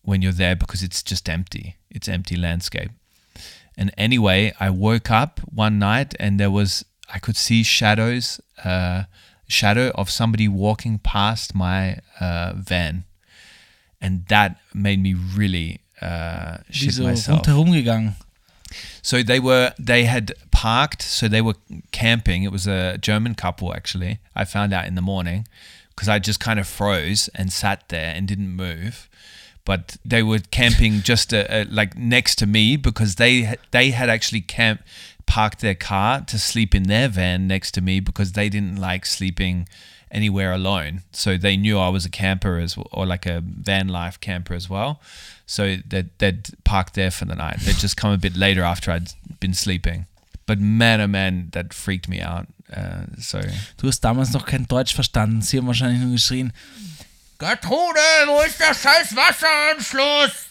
S3: when you're there because it's just empty. It's empty landscape. And anyway, I woke up one night and there was I could see shadows, uh, shadow of somebody walking past my uh, van, and that made me really uh, shit
S2: so
S3: myself. So they were they had parked, so they were camping. It was a German couple actually. I found out in the morning because I just kind of froze and sat there and didn't move. But they were camping just uh, uh, like next to me because they they had actually camp parked their car to sleep in their van next to me because they didn't like sleeping anywhere alone. So they knew I was a camper as well, or like a van life camper as well. So they'd, they'd parked there for the night. They'd just come a bit later after I'd been sleeping. But man, oh man, that freaked me out. Uh, so
S2: Du hast damals noch kein Deutsch verstanden. Sie haben wahrscheinlich nur geschrien, Gertrude, wo ist der scheiß Wasseranschluss?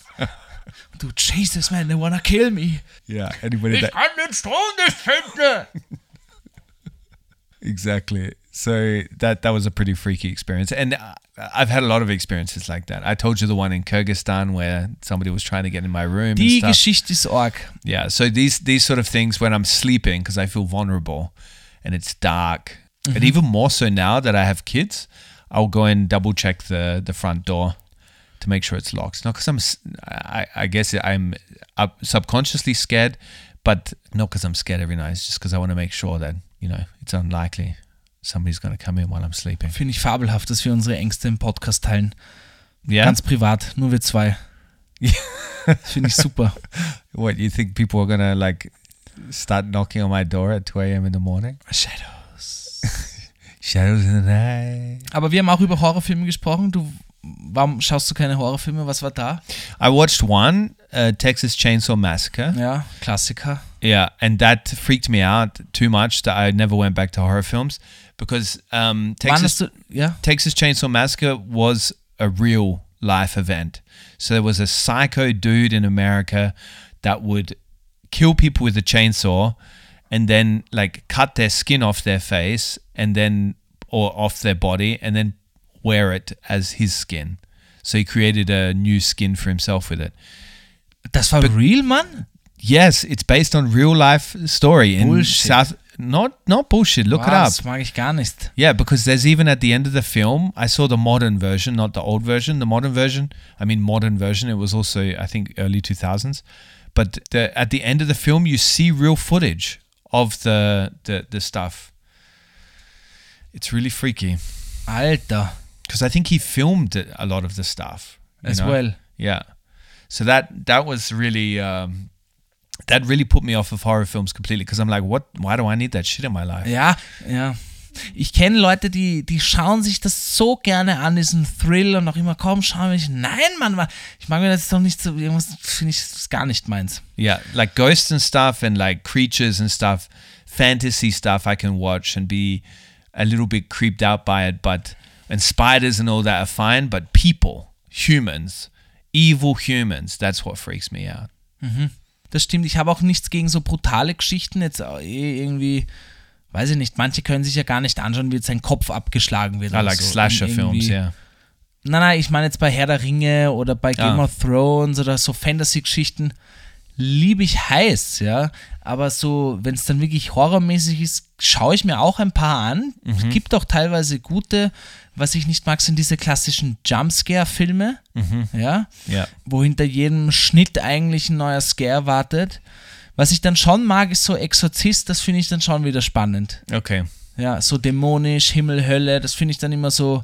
S2: Und du, Jesus, man, they wanna kill me.
S3: yeah, anybody
S2: Ich kann den Strom nicht finden.
S3: exactly. So that that was a pretty freaky experience, and uh, I've had a lot of experiences like that. I told you the one in Kyrgyzstan where somebody was trying to get in my room. and
S2: Die. Geschichte ist arg.
S3: Yeah, so these these sort of things when I'm sleeping because I feel vulnerable and it's dark. But even more so now that I have kids, I'll go and double check the the front door to make sure it's locked. Not because I'm, I, I guess I'm subconsciously scared, but not because I'm scared every night. It's just because I want to make sure that you know it's unlikely somebody's going to come in while I'm sleeping.
S2: Finde ich fabelhaft, dass wir unsere Ängste im Podcast teilen.
S3: Yeah.
S2: Ganz privat, nur wir zwei. Finde ich super.
S3: what you think people are going to like start knocking on my door at 2 a.m. in the morning?
S2: Shadows.
S3: Shadows in the night.
S2: Aber wir haben auch über Horrorfilme gesprochen. Du, warum schaust du keine Horrorfilme? Was war da?
S3: I watched one, uh, Texas Chainsaw Massacre.
S2: Ja, Klassiker.
S3: Yeah, and that freaked me out too much that I never went back to horror films because um, Texas
S2: ja?
S3: Texas Chainsaw Massacre was a real life event. So there was a psycho dude in America that would kill people with a chainsaw and then like cut their skin off their face and then or off their body and then wear it as his skin. So he created a new skin for himself with it.
S2: Das war real, Mann?
S3: Yes, it's based on real life story in
S2: Bullshit.
S3: South. Not not bullshit. Look
S2: Wow,
S3: it up.
S2: Das mag ich gar nicht.
S3: Yeah, because there's even at the end of the film, I saw the modern version, not the old version. The modern version, I mean modern version. It was also I think early 2000s, but the, at the end of the film, you see real footage of the the the stuff. It's really freaky
S2: Alter.
S3: because I think he filmed a lot of the stuff
S2: As
S3: know?
S2: well.
S3: Yeah, so that that was really um, that really put me off of horror films completely because I'm like, what? Why do I need that shit in my life?
S2: Ja, ja. Ich kenne Leute, die, die schauen sich das so gerne an, diesen Thrill und auch immer, komm, schauen wir. Nein, Mann, ich mag mir das doch nicht so, irgendwas finde ich das gar nicht meins.
S3: Yeah, like ghosts and stuff and like creatures and stuff, fantasy stuff I can watch and be a little bit creeped out by it, but and spiders and all that are fine, but people, humans, evil humans, that's what freaks me out.
S2: Das stimmt, ich habe auch nichts gegen so brutale Geschichten, jetzt eh irgendwie, weiß ich nicht, manche können sich ja gar nicht anschauen, wie jetzt sein Kopf abgeschlagen wird. Oder
S3: like
S2: so.
S3: slasher
S2: Irgendwie-
S3: films, yeah.
S2: Nein, nein, ich meine jetzt bei Herr der Ringe oder bei Game
S3: Ah.
S2: of Thrones oder so Fantasy-Geschichten liebe ich heiß, ja. Aber so, wenn es dann wirklich horrormäßig ist, schaue ich mir auch ein paar an. Es gibt auch teilweise gute. Was ich nicht mag, sind diese klassischen Jumpscare-Filme, ja,
S3: Yeah.
S2: wo hinter jedem Schnitt eigentlich ein neuer Scare wartet. Was ich dann schon mag, ist so Exorzist, das finde ich dann schon wieder spannend.
S3: Okay.
S2: Ja, so dämonisch, Himmel, Hölle, das finde ich dann immer so,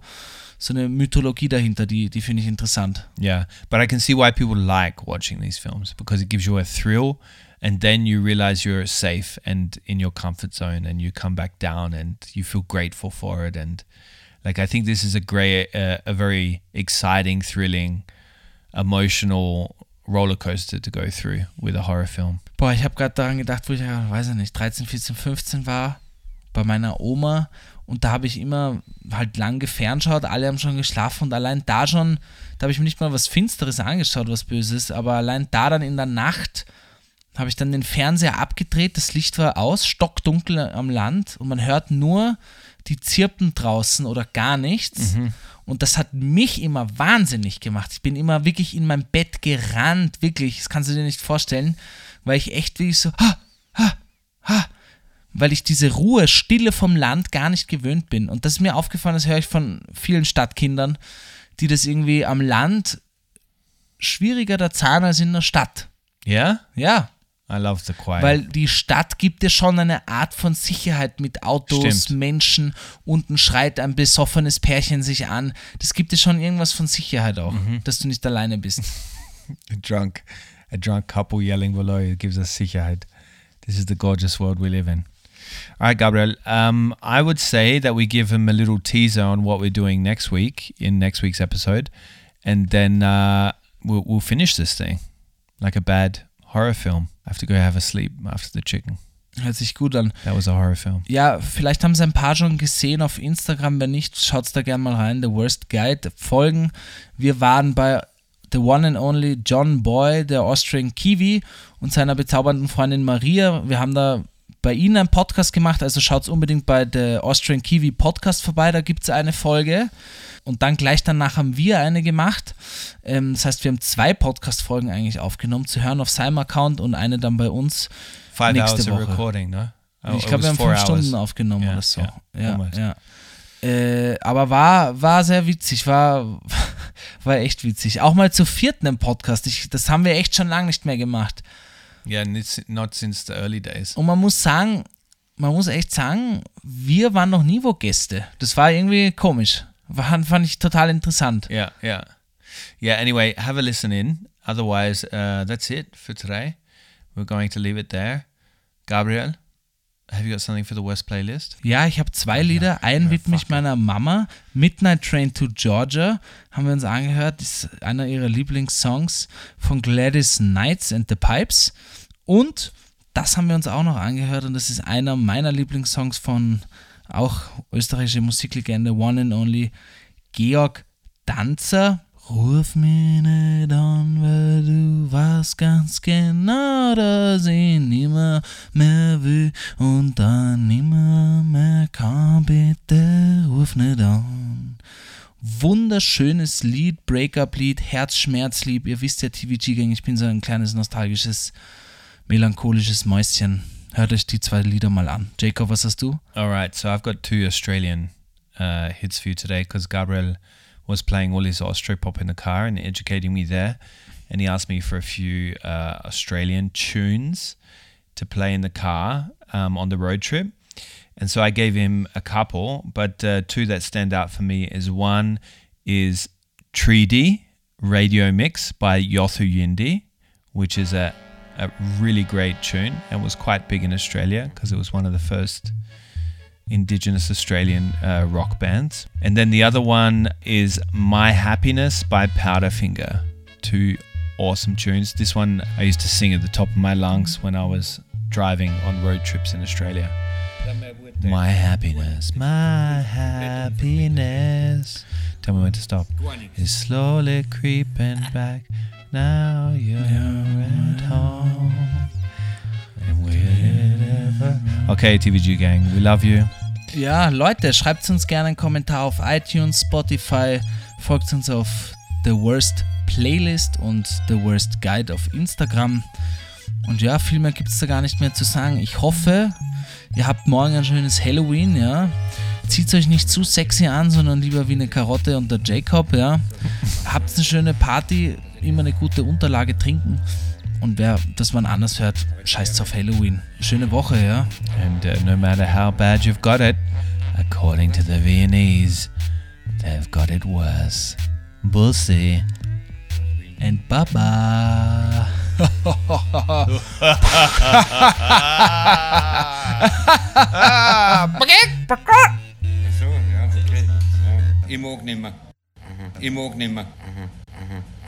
S2: so eine Mythologie dahinter, die, die finde ich interessant.
S3: Yeah, but I can see why people like watching these films because it gives you a thrill, and then you realize you're safe and in your comfort zone, and you come back down and you feel grateful for it, and Like I think this is a great, uh, a very exciting, thrilling, emotional roller coaster to go through with a horror film.
S2: Boah, ich habe gerade daran gedacht, wo ich, weiß ich nicht, 13, 14, 15 war, bei meiner Oma. Und da habe ich immer halt lang geferngeschaut, alle haben schon geschlafen und allein da schon, da habe ich mir nicht mal was Finsteres angeschaut, was Böses, aber allein da dann in der Nacht habe ich dann den Fernseher abgedreht, das Licht war aus, stockdunkel am Land und man hört nur die Zirpen draußen oder gar nichts. Und das hat mich immer wahnsinnig gemacht. Ich bin immer wirklich in mein Bett gerannt, wirklich, das kannst du dir nicht vorstellen, weil ich echt wirklich so, ha, ha, ha, weil ich diese Ruhe, Stille vom Land gar nicht gewöhnt bin. Und das ist mir aufgefallen, das höre ich von vielen Stadtkindern, die das irgendwie am Land schwieriger da zahlen als in der Stadt.
S3: Yeah,
S2: Ja,
S3: I love the quiet.
S2: weil die Stadt gibt dir schon eine Art von Sicherheit mit Autos,
S3: Stimmt.
S2: Menschen, unten schreit ein besoffenes Pärchen sich an. Das gibt dir schon irgendwas von Sicherheit auch, dass du nicht alleine bist.
S3: a drunk, a drunk couple yelling below gives us Sicherheit. This is the gorgeous world we live in. All right, Gabriel. Um, I would say that we give him a little teaser on what we're doing next week in next week's episode, and then uh, we'll, we'll finish this thing like a bad horror film. I have to go have a sleep after the chicken.
S2: Hört sich gut an.
S3: That was a horror film.
S2: Ja, vielleicht haben es ein paar schon gesehen auf Instagram. Wenn nicht, schaut's da gerne mal rein. The Worst Guide folgen. Wir waren bei The One and Only John Boy, der Austrian Kiwi und seiner bezaubernden Freundin Maria. Wir haben da bei ihnen einen Podcast gemacht, also schaut unbedingt bei der Austrian Kiwi Podcast vorbei, da gibt es eine Folge. Und dann gleich danach haben wir eine gemacht. Ähm, das heißt, wir haben zwei Podcast-Folgen eigentlich aufgenommen, zu hören auf seinem Account und eine dann bei uns.
S3: Five
S2: Nächste Woche.
S3: recording, no? Oh,
S2: ich glaube, wir haben fünf
S3: hours.
S2: Stunden aufgenommen
S3: Ja,
S2: oder so.
S3: ja,
S2: Ja, ja. Äh, aber war, war sehr witzig, war, war echt witzig. Auch mal zu vierten im Podcast. Ich, das haben wir echt schon lange nicht mehr gemacht.
S3: Yeah, and it's not since the early days.
S2: Und man muss sagen, man muss echt sagen, wir waren noch nie wo Gäste. Das war irgendwie komisch. War, fand ich total interessant.
S3: Yeah, yeah. Yeah, anyway, have a listen in. Otherwise, uh, that's it for today. We're going to leave it there. Gabriel, have you got something for the West playlist?
S2: Ja, ich habe zwei Lieder. Einen widme ich meiner Mama. Midnight Train to Georgia haben wir uns angehört. Das ist einer ihrer Lieblingssongs von Gladys Knights and the Pipes. Und das haben wir uns auch noch angehört und das ist einer meiner Lieblingssongs von auch österreichische Musiklegende One and Only Georg Danzer. Ruf mich nicht an, weil du weißt ganz genau, dass ich nimmer mehr will und dann nimmer mehr kann. Bitte ruf nicht an. Wunderschönes Lied, Breakup-Lied, Herzschmerzlied. Ihr wisst ja, TVG-Gang, ich bin so ein kleines nostalgisches, melancholisches Mäuschen. Hört euch die zwei Lieder mal an. Jacob, was hast du?
S3: All right, so I've got two Australian uh, hits for you today because Gabriel was playing all his Austro pop in the car and educating me there. And he asked me for a few uh, Australian tunes to play in the car um, on the road trip. And so I gave him a couple, but uh, two that stand out for me is one is Treaty Radio Mix by Yothu Yindi, which is a, a really great tune and was quite big in Australia because it was one of the first indigenous Australian uh, rock bands. And then the other one is My Happiness by Powderfinger. Two awesome tunes. This one I used to sing at the top of my lungs when I was driving on road trips in Australia. My happiness, my happiness. Tell me when to stop. Is slowly creeping back. Now you're at home. And wherever. Okay, TVG gang, we love you.
S2: Ja, Leute, schreibt uns gerne einen Kommentar auf iTunes, Spotify, folgt uns auf The Worst Playlist und The Worst Guide auf Instagram. Und ja, viel mehr gibt es da gar nicht mehr zu sagen. Ich hoffe, ihr habt morgen ein schönes Halloween, ja. Zieht euch nicht zu sexy an, sondern lieber wie eine Karotte und der Jacob, ja. Habt eine schöne Party, immer eine gute Unterlage trinken. Und wer das mal anders hört, scheißt auf Halloween. Schöne Woche, ja.
S3: And uh, no matter how bad you've got it, according to the Viennese, they've got it worse. We'll see.
S2: And Baba.
S4: So, ja, okay.
S6: Ich mag nimmer. Ich mag nimmer.